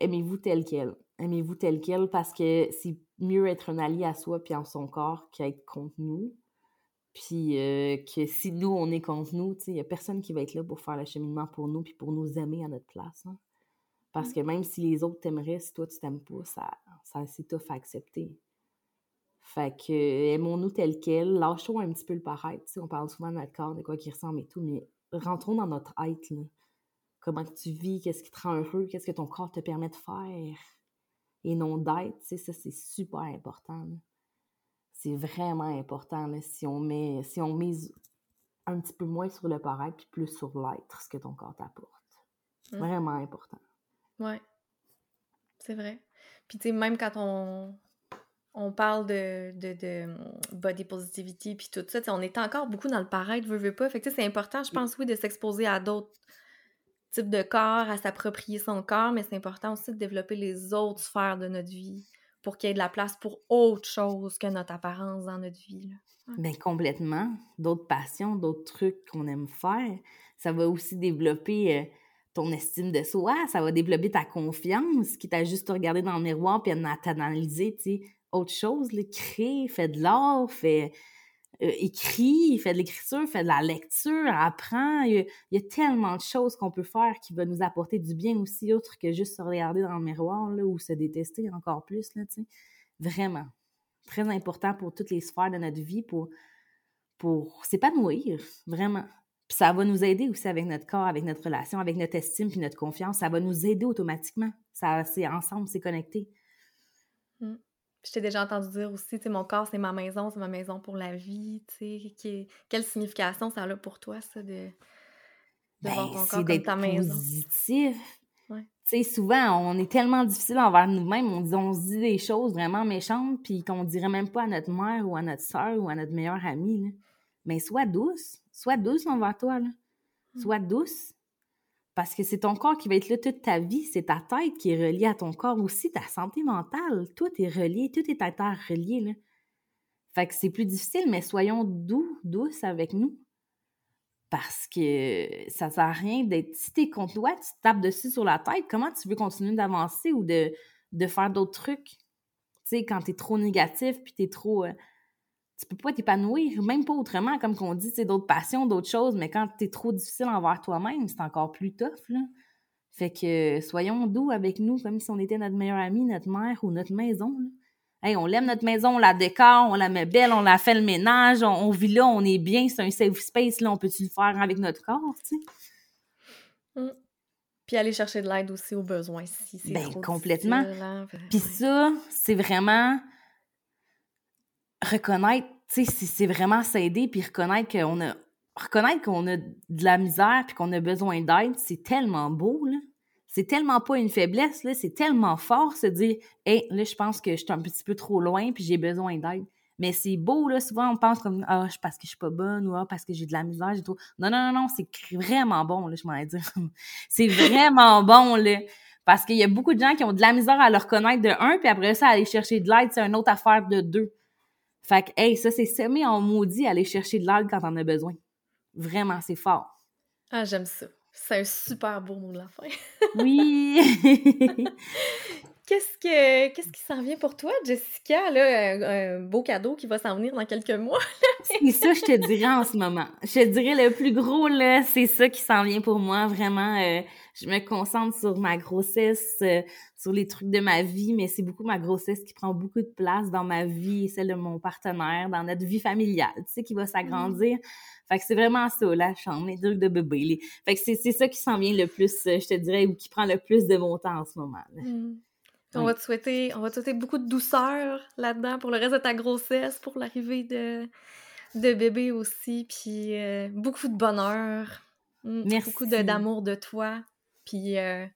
aimez-vous tel quel. Aimez-vous tel quel parce que c'est mieux être un allié à soi puis en son corps qu'être contre nous. Puis euh, que si nous, on est contre nous, il n'y a personne qui va être là pour faire le cheminement pour nous puis pour nous aimer à notre place. Hein. Parce mmh. que même si les autres t'aimeraient, si toi, tu t'aimes pas, ça, ça c'est tough à accepter. Fait que aimons-nous tel quel, lâchons un petit peu le paraître. On parle souvent de notre corps, de quoi qui ressemble et tout, mais rentrons dans notre être. Comment tu vis, qu'est-ce qui te rend heureux, qu'est-ce que ton corps te permet de faire et non d'être. Ça, c'est super important c'est vraiment important là, si on met si on mise un petit peu moins sur le paraître puis plus sur l'être, ce que ton corps t'apporte. Mmh. Vraiment important. Ouais. C'est vrai. Puis tu sais, même quand on, on parle de, de, mmh, body positivity puis tout ça, on est encore beaucoup dans le paraître, veut, veut pas. Fait que c'est important, je pense, oui, de s'exposer à d'autres types de corps, à s'approprier son corps, mais c'est important aussi de développer les autres sphères de notre vie pour qu'il y ait de la place pour autre chose que notre apparence dans notre vie. Bien, complètement. D'autres passions, d'autres trucs qu'on aime faire. Ça va aussi développer euh, ton estime de soi, ça va développer ta confiance, qui t'a juste regardé dans le miroir puis à t'analyser, autre chose, là, crée, fait de l'art, fait euh, écrit, fait de l'écriture, fait de la lecture, apprend. Il y, a, tellement de choses qu'on peut faire qui vont nous apporter du bien aussi, autre que juste se regarder dans le miroir là, ou se détester encore plus. Là, Vraiment. Très important pour toutes les sphères de notre vie, pour, pour s'épanouir, vraiment. Puis ça va nous aider aussi avec notre corps, avec notre relation, avec notre estime puis notre confiance. Ça va nous aider automatiquement. Ça, c'est ensemble, c'est connecté. Mmh. Je t'ai déjà entendu dire aussi, tu sais, mon corps, c'est ma maison, c'est ma maison pour la vie, tu sais. Quelle signification ça a pour toi, ça, de, de ben, voir ton corps comme ta maison? positif. Tu sais, souvent, on est tellement difficile envers nous-mêmes, on, on, se dit des choses vraiment méchantes, puis qu'on dirait même pas à notre mère ou à notre soeur ou à notre meilleure amie, là. Mais sois douce, sois douce envers toi, là. Mmh. Sois douce. Parce que c'est ton corps qui va être là toute ta vie, c'est ta tête qui est reliée à ton corps aussi, ta santé mentale, tout est relié, tout est interrelié. Fait que c'est plus difficile, mais soyons doux, douces avec nous. Parce que ça sert à rien d'être. Si t'es contre toi, tu te tapes dessus sur la tête, comment tu veux continuer d'avancer ou de, de faire d'autres trucs? Tu sais, quand t'es trop négatif puis t'es trop. Euh, tu peux pas t'épanouir, même pas autrement, comme qu'on dit, c'est d'autres passions, d'autres choses, mais quand tu es trop difficile envers toi-même, c'est encore plus tough, là. Fait que soyons doux avec nous, comme si on était notre meilleure amie, notre mère ou notre maison. Hey, on l'aime notre maison, on la décore, on la met belle, on la fait le ménage, on, vit là, on est bien, c'est un safe space, là, on peut-tu le faire avec notre corps, tu sais? Mmh. Puis aller chercher de l'aide aussi aux besoins si c'est ben, complètement. Puis ça, c'est vraiment reconnaître, tu sais, c'est vraiment s'aider puis reconnaître qu'on a reconnaître qu'on a de la misère puis qu'on a besoin d'aide, c'est tellement beau là. C'est tellement pas une faiblesse là, c'est tellement fort se dire "Hey, là je pense que je suis un petit peu trop loin puis j'ai besoin d'aide." Mais c'est beau là, souvent on pense comme "Ah, parce que je suis pas bonne" ou "Ah, parce que j'ai de la misère, j'ai trop." Non non non non, c'est vraiment bon là, je m'en dire. *laughs* c'est vraiment bon là. Parce qu'il y a beaucoup de gens qui ont de la misère à le reconnaître de un, puis après ça, aller chercher de l'aide, c'est une autre affaire de deux. Fait que, hey, ça, c'est semé en maudit aller chercher de l'aide quand on a besoin. Vraiment, c'est fort. Ah, j'aime ça. C'est un super beau mot de la fin. *laughs* oui! *laughs* Qu'est-ce que qu'est-ce qui s'en vient pour toi, Jessica? Là, un, beau cadeau qui va s'en venir dans quelques mois. c'est ça, je te dirais en ce moment. Je te dirais le plus gros, là, c'est ça qui s'en vient pour moi. Vraiment, euh, je me concentre sur ma grossesse, euh, sur les trucs de ma vie, mais c'est beaucoup ma grossesse qui prend beaucoup de place dans ma vie et celle de mon partenaire, dans notre vie familiale, tu sais, qui va s'agrandir. Mm. Fait que c'est vraiment ça, la chambre, les trucs de bébé. Fait que c'est ça qui s'en vient le plus, euh, je te dirais, ou qui prend le plus de mon temps en ce moment. Mm. On, va te souhaiter, on va te souhaiter beaucoup de douceur là-dedans pour le reste de ta grossesse, pour l'arrivée de, de bébé aussi, puis euh, beaucoup de bonheur. Mm, Merci. Beaucoup d'amour de, toi. Puis, euh,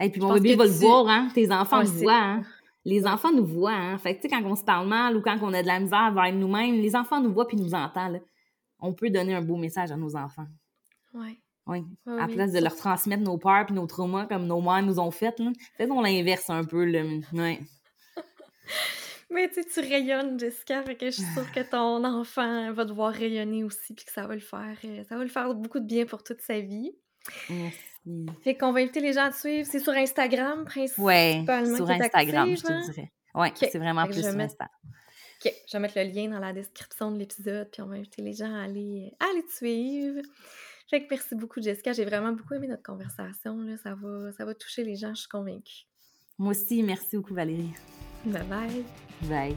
Et puis mon bébé va le voir, hein? Tes enfants le voient, hein? Les enfants nous voient, hein? Fait que, tu sais, quand on se parle mal ou quand on a de la misère vers nous-mêmes, les enfants nous voient puis nous entendent. On peut donner un beau message à nos enfants. Ouais. Oui. à la place de leur transmettre nos peurs et nos traumas comme nos mères nous ont fait, faisons l'inverse un peu. Là. Ouais. *laughs* Mais tu tu rayonnes, Jessica, fait que je suis sûre que ton enfant va devoir rayonner aussi, puis que ça va le faire, euh, ça va le faire beaucoup de bien pour toute sa vie. Merci. Fait qu'on va inviter les gens à te suivre. C'est sur Instagram, principalement. Oui, sur Instagram, je te hein? dirais. Oui, c'est vraiment plus sur Instagram. OK, je vais mettre le lien dans la description de l'épisode, puis on va inviter les gens à aller, à aller te suivre. Fait que merci beaucoup, Jessica. J'ai vraiment beaucoup aimé notre conversation. Là. Ça, va, ça va toucher les gens, je suis convaincue. Moi aussi, merci beaucoup, Valérie. Bye bye. Bye.